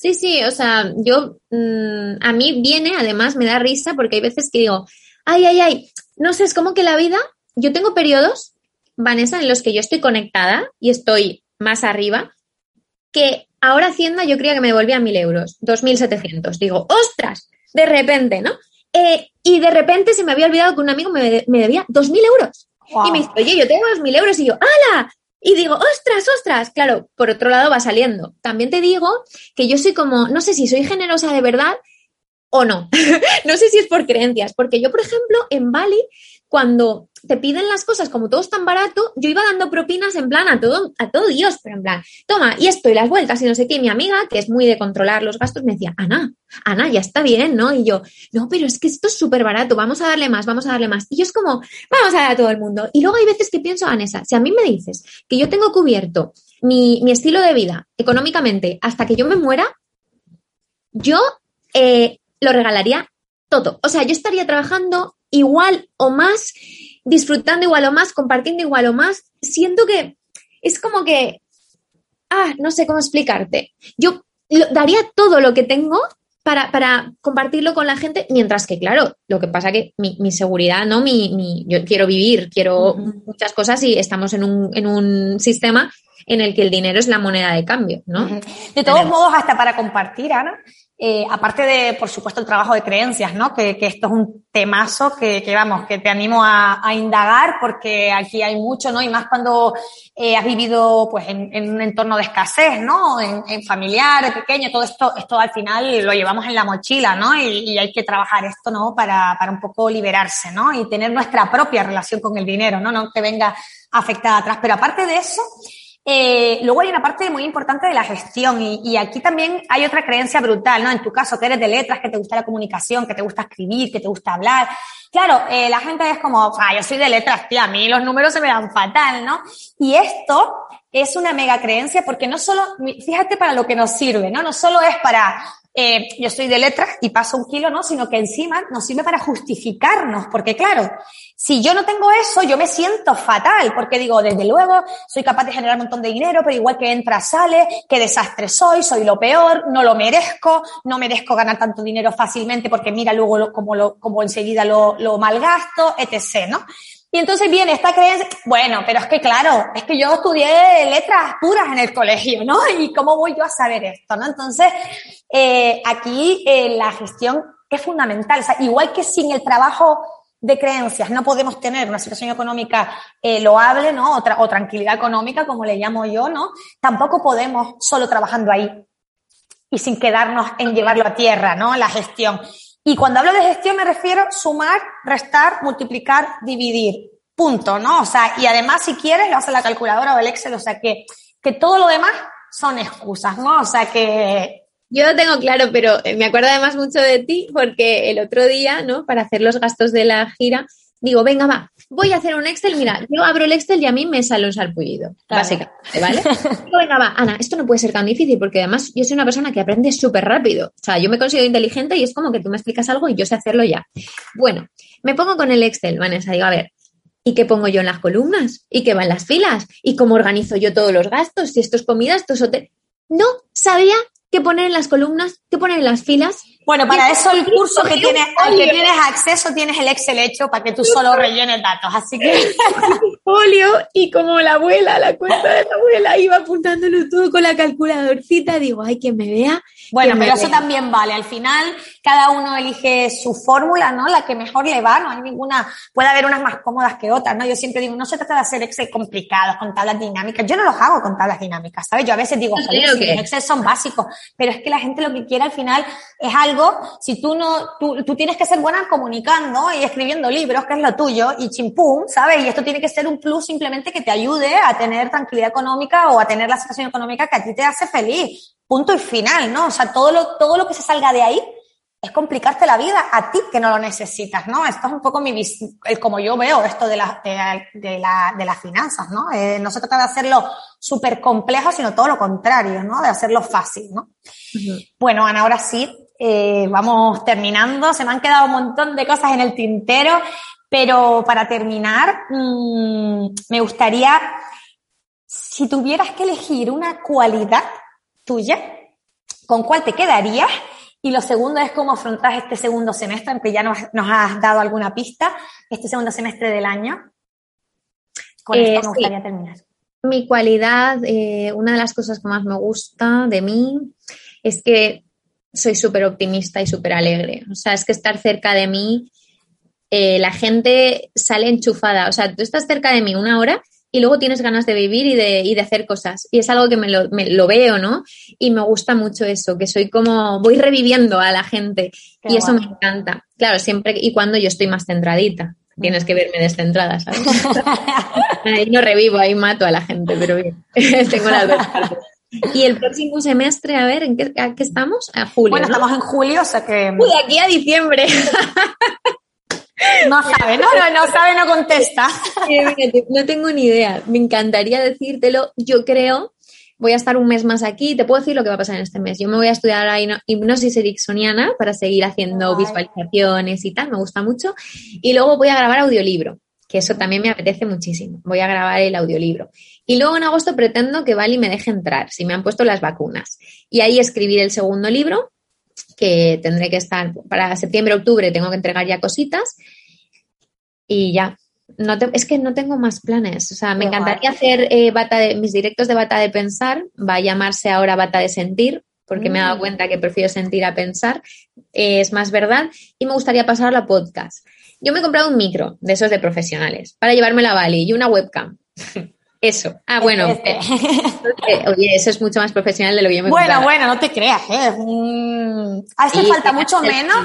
S2: Sí, sí, o sea, yo, mmm, a mí viene, además me da risa porque hay veces que digo, ay, ay, ay, no sé, es como que la vida, yo tengo periodos, Vanessa, en los que yo estoy conectada y estoy más arriba, que ahora Hacienda yo creía que me devolvía mil euros, dos mil setecientos. Digo, ostras, de repente, ¿no? Eh, y de repente se me había olvidado que un amigo me, me debía dos mil euros. Wow. Y me dice, oye, yo tengo dos mil euros y yo, ¡hala! Y digo, ostras, ostras, claro, por otro lado va saliendo. También te digo que yo soy como, no sé si soy generosa de verdad o no. [laughs] no sé si es por creencias, porque yo, por ejemplo, en Bali cuando te piden las cosas como todo es tan barato, yo iba dando propinas en plan a todo, a todo Dios, pero en plan, toma, y esto y las vueltas y no sé qué. mi amiga, que es muy de controlar los gastos, me decía, Ana, Ana, ya está bien, ¿no? Y yo, no, pero es que esto es súper barato, vamos a darle más, vamos a darle más. Y yo es como, vamos a dar a todo el mundo. Y luego hay veces que pienso, Anesa, si a mí me dices que yo tengo cubierto mi, estilo de vida económicamente hasta que yo me muera, yo eh, lo regalaría todo. O sea, yo estaría trabajando igual o más, disfrutando igual o más, compartiendo igual o más, siento que es como que, ah, no sé cómo explicarte. Yo daría todo lo que tengo para, para, compartirlo con la gente, mientras que, claro, lo que pasa que mi, mi seguridad, ¿no? Mi, mi, yo quiero vivir, quiero uh -huh. muchas cosas y estamos en un, en un sistema en el que el dinero es la moneda de cambio, ¿no?
S1: De todos modos, hasta para compartir, Ana, eh, aparte de, por supuesto, el trabajo de creencias, ¿no? Que, que esto es un temazo que, que vamos, que te animo a, a, indagar porque aquí hay mucho, ¿no? Y más cuando eh, has vivido, pues, en, en, un entorno de escasez, ¿no? En, en, familiar, pequeño, todo esto, esto al final lo llevamos en la mochila, ¿no? Y, y, hay que trabajar esto, ¿no? Para, para un poco liberarse, ¿no? Y tener nuestra propia relación con el dinero, ¿no? No que venga afectada atrás. Pero aparte de eso, eh, luego hay una parte muy importante de la gestión y, y, aquí también hay otra creencia brutal, ¿no? En tu caso, que eres de letras, que te gusta la comunicación, que te gusta escribir, que te gusta hablar. Claro, eh, la gente es como, ah, yo soy de letras, tía, a mí los números se me dan fatal, ¿no? Y esto es una mega creencia porque no solo, fíjate para lo que nos sirve, ¿no? No solo es para eh, yo soy de letras y paso un kilo, ¿no? Sino que encima nos sirve para justificarnos, porque claro, si yo no tengo eso, yo me siento fatal, porque digo, desde luego, soy capaz de generar un montón de dinero, pero igual que entra, sale, qué desastre soy, soy lo peor, no lo merezco, no merezco ganar tanto dinero fácilmente porque mira luego como, lo, como enseguida lo, lo malgasto, etc., ¿no? Y entonces viene esta creencia, bueno, pero es que claro, es que yo estudié letras puras en el colegio, ¿no? [laughs] ¿Y cómo voy yo a saber esto, no? Entonces, eh, aquí eh, la gestión es fundamental. O sea, igual que sin el trabajo de creencias no podemos tener una situación económica eh, loable, ¿no? O, o tranquilidad económica, como le llamo yo, ¿no? Tampoco podemos solo trabajando ahí y sin quedarnos en llevarlo a tierra, ¿no? La gestión. Y cuando hablo de gestión me refiero sumar, restar, multiplicar, dividir. Punto, ¿no? O sea, y además si quieres lo hace la calculadora o el Excel, o sea que, que todo lo demás son excusas, ¿no? O sea que
S2: yo lo tengo claro, pero me acuerdo además mucho de ti porque el otro día, ¿no? Para hacer los gastos de la gira, digo, venga, va, voy a hacer un Excel. Mira, yo abro el Excel y a mí me sale un salpullido, claro. básicamente, ¿vale? [laughs] digo, venga, va, Ana, esto no puede ser tan difícil porque además yo soy una persona que aprende súper rápido. O sea, yo me considero inteligente y es como que tú me explicas algo y yo sé hacerlo ya. Bueno, me pongo con el Excel, Vanessa, digo, a ver, ¿Y qué pongo yo en las columnas? ¿Y qué van las filas? ¿Y cómo organizo yo todos los gastos? Si esto es comida, esto es hotel. No sabía qué poner en las columnas, qué poner en las filas.
S1: Bueno, para eso el curso que tienes, al que tienes acceso, tienes el Excel hecho para que tú solo rellenes datos. Así que. [laughs]
S2: Folio y como la abuela, la cuenta de la abuela, iba apuntándolo todo con la calculadorcita, digo, ay, que me vea.
S1: Bueno, pero eso también vale. Al final, cada uno elige su fórmula, ¿no? La que mejor le va, no hay ninguna, puede haber unas más cómodas que otras, ¿no? Yo siempre digo, no se trata de hacer Excel complicados, con tablas dinámicas. Yo no los hago con tablas dinámicas, ¿sabes? Yo a veces digo, sí, Excel son básicos, pero es que la gente lo que quiere al final es algo, si tú no, tú, tú tienes que ser buena comunicando y escribiendo libros, que es lo tuyo, y chimpum, ¿sabes? Y esto tiene que ser un plus simplemente que te ayude a tener tranquilidad económica o a tener la situación económica que a ti te hace feliz. Punto y final, ¿no? O sea, todo lo, todo lo que se salga de ahí es complicarte la vida a ti que no lo necesitas, ¿no? Esto es un poco mi el como yo veo esto de, la, de, de, la, de las finanzas, ¿no? Eh, no se trata de hacerlo súper complejo, sino todo lo contrario, ¿no? De hacerlo fácil, ¿no? Uh -huh. Bueno, Ana, ahora sí, eh, vamos terminando. Se me han quedado un montón de cosas en el tintero, pero para terminar, mmm, me gustaría, si tuvieras que elegir una cualidad tuya, ¿con cuál te quedarías? Y lo segundo es cómo afrontas este segundo semestre, aunque ya nos, nos has dado alguna pista, este segundo semestre del año. Con eh, esto me gustaría sí. terminar.
S2: Mi cualidad, eh, una de las cosas que más me gusta de mí es que soy súper optimista y súper alegre. O sea, es que estar cerca de mí, eh, la gente sale enchufada. O sea, tú estás cerca de mí una hora y luego tienes ganas de vivir y de, y de hacer cosas. Y es algo que me lo, me lo, veo, ¿no? Y me gusta mucho eso, que soy como, voy reviviendo a la gente Qué y eso me encanta. Claro, siempre y cuando yo estoy más centradita. Tienes que verme descentrada, ¿sabes? [laughs] ahí no revivo, ahí mato a la gente, pero bien, [laughs] tengo las dos partes. Y el próximo semestre, a ver, ¿en qué, a qué estamos? A julio.
S1: Bueno,
S2: ¿no?
S1: estamos en julio, o sea que.
S2: Uy, aquí a diciembre. [laughs]
S1: No sabe, no, no, no sabe, no contesta. [laughs]
S2: No tengo ni idea. Me encantaría decírtelo. Yo creo, voy a estar un mes más aquí. Te puedo decir lo que va a pasar en este mes. Yo me voy a estudiar hipnosis ericksoniana para seguir haciendo visualizaciones y tal. Me gusta mucho. Y luego voy a grabar audiolibro, que eso también me apetece muchísimo. Voy a grabar el audiolibro. Y luego en agosto pretendo que Bali me deje entrar, si me han puesto las vacunas. Y ahí escribir el segundo libro que tendré que estar para septiembre, octubre, tengo que entregar ya cositas y ya. no es que no tengo más planes. O sea, me encantaría hacer eh, bata de, mis directos de bata de pensar. Va a llamarse ahora bata de sentir, porque me he dado mm. cuenta que prefiero sentir a pensar. Eh, es más verdad. Y me gustaría pasar a la podcast. Yo me he comprado un micro de esos de profesionales para llevarme la Bali y una webcam. [laughs] Eso. Ah, bueno. Este. [laughs] Eh, oye, eso es mucho más profesional de lo que yo me
S1: Bueno, bueno, no te creas, ¿eh? Hace falta mucho menos.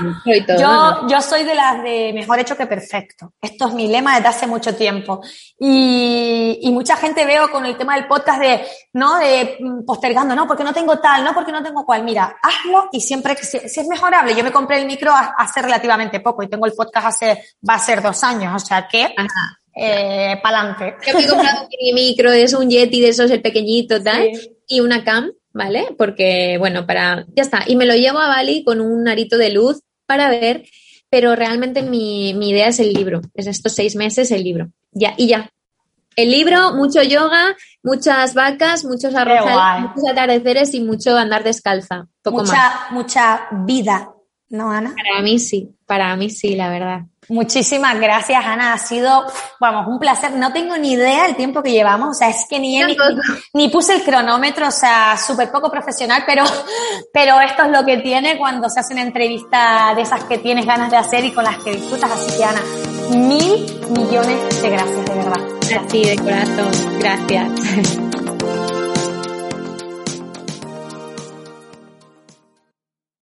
S1: yo, yo soy de las de mejor hecho que perfecto. Esto es mi lema desde hace mucho tiempo. Y, y mucha gente veo con el tema del podcast de, ¿no? De mm, postergando, ¿no? Porque no tengo tal, ¿no? Porque no tengo cual. Mira, hazlo y siempre que si, es mejorable. Yo me compré el micro hace relativamente poco y tengo el podcast hace, va a ser dos años. O sea que eh, para adelante.
S2: Yo me he comprado un mini micro, es un Yeti de esos, el pequeñito, tal, y una cam, ¿vale? Porque, bueno, para, ya está. Y me lo llevo a Bali con un arito de luz para ver, pero realmente mi, mi idea es el libro, es estos seis meses el libro. Ya, y ya. El libro, mucho yoga, muchas vacas, muchos arrozales, muchos atardeceres y mucho andar descalza.
S1: Poco mucha, mucha vida, ¿no, Ana?
S2: Para mí sí, para mí sí, la verdad.
S1: Muchísimas gracias, Ana. Ha sido, vamos, un placer. No tengo ni idea el tiempo que llevamos. O sea, es que ni, ni, puse el cronómetro, o sea, súper poco profesional, pero, pero esto es lo que tiene cuando se hace una entrevista de esas que tienes ganas de hacer y con las que disfrutas. Así que, Ana, mil millones de gracias, de verdad.
S2: Gracias. de corazón. Gracias.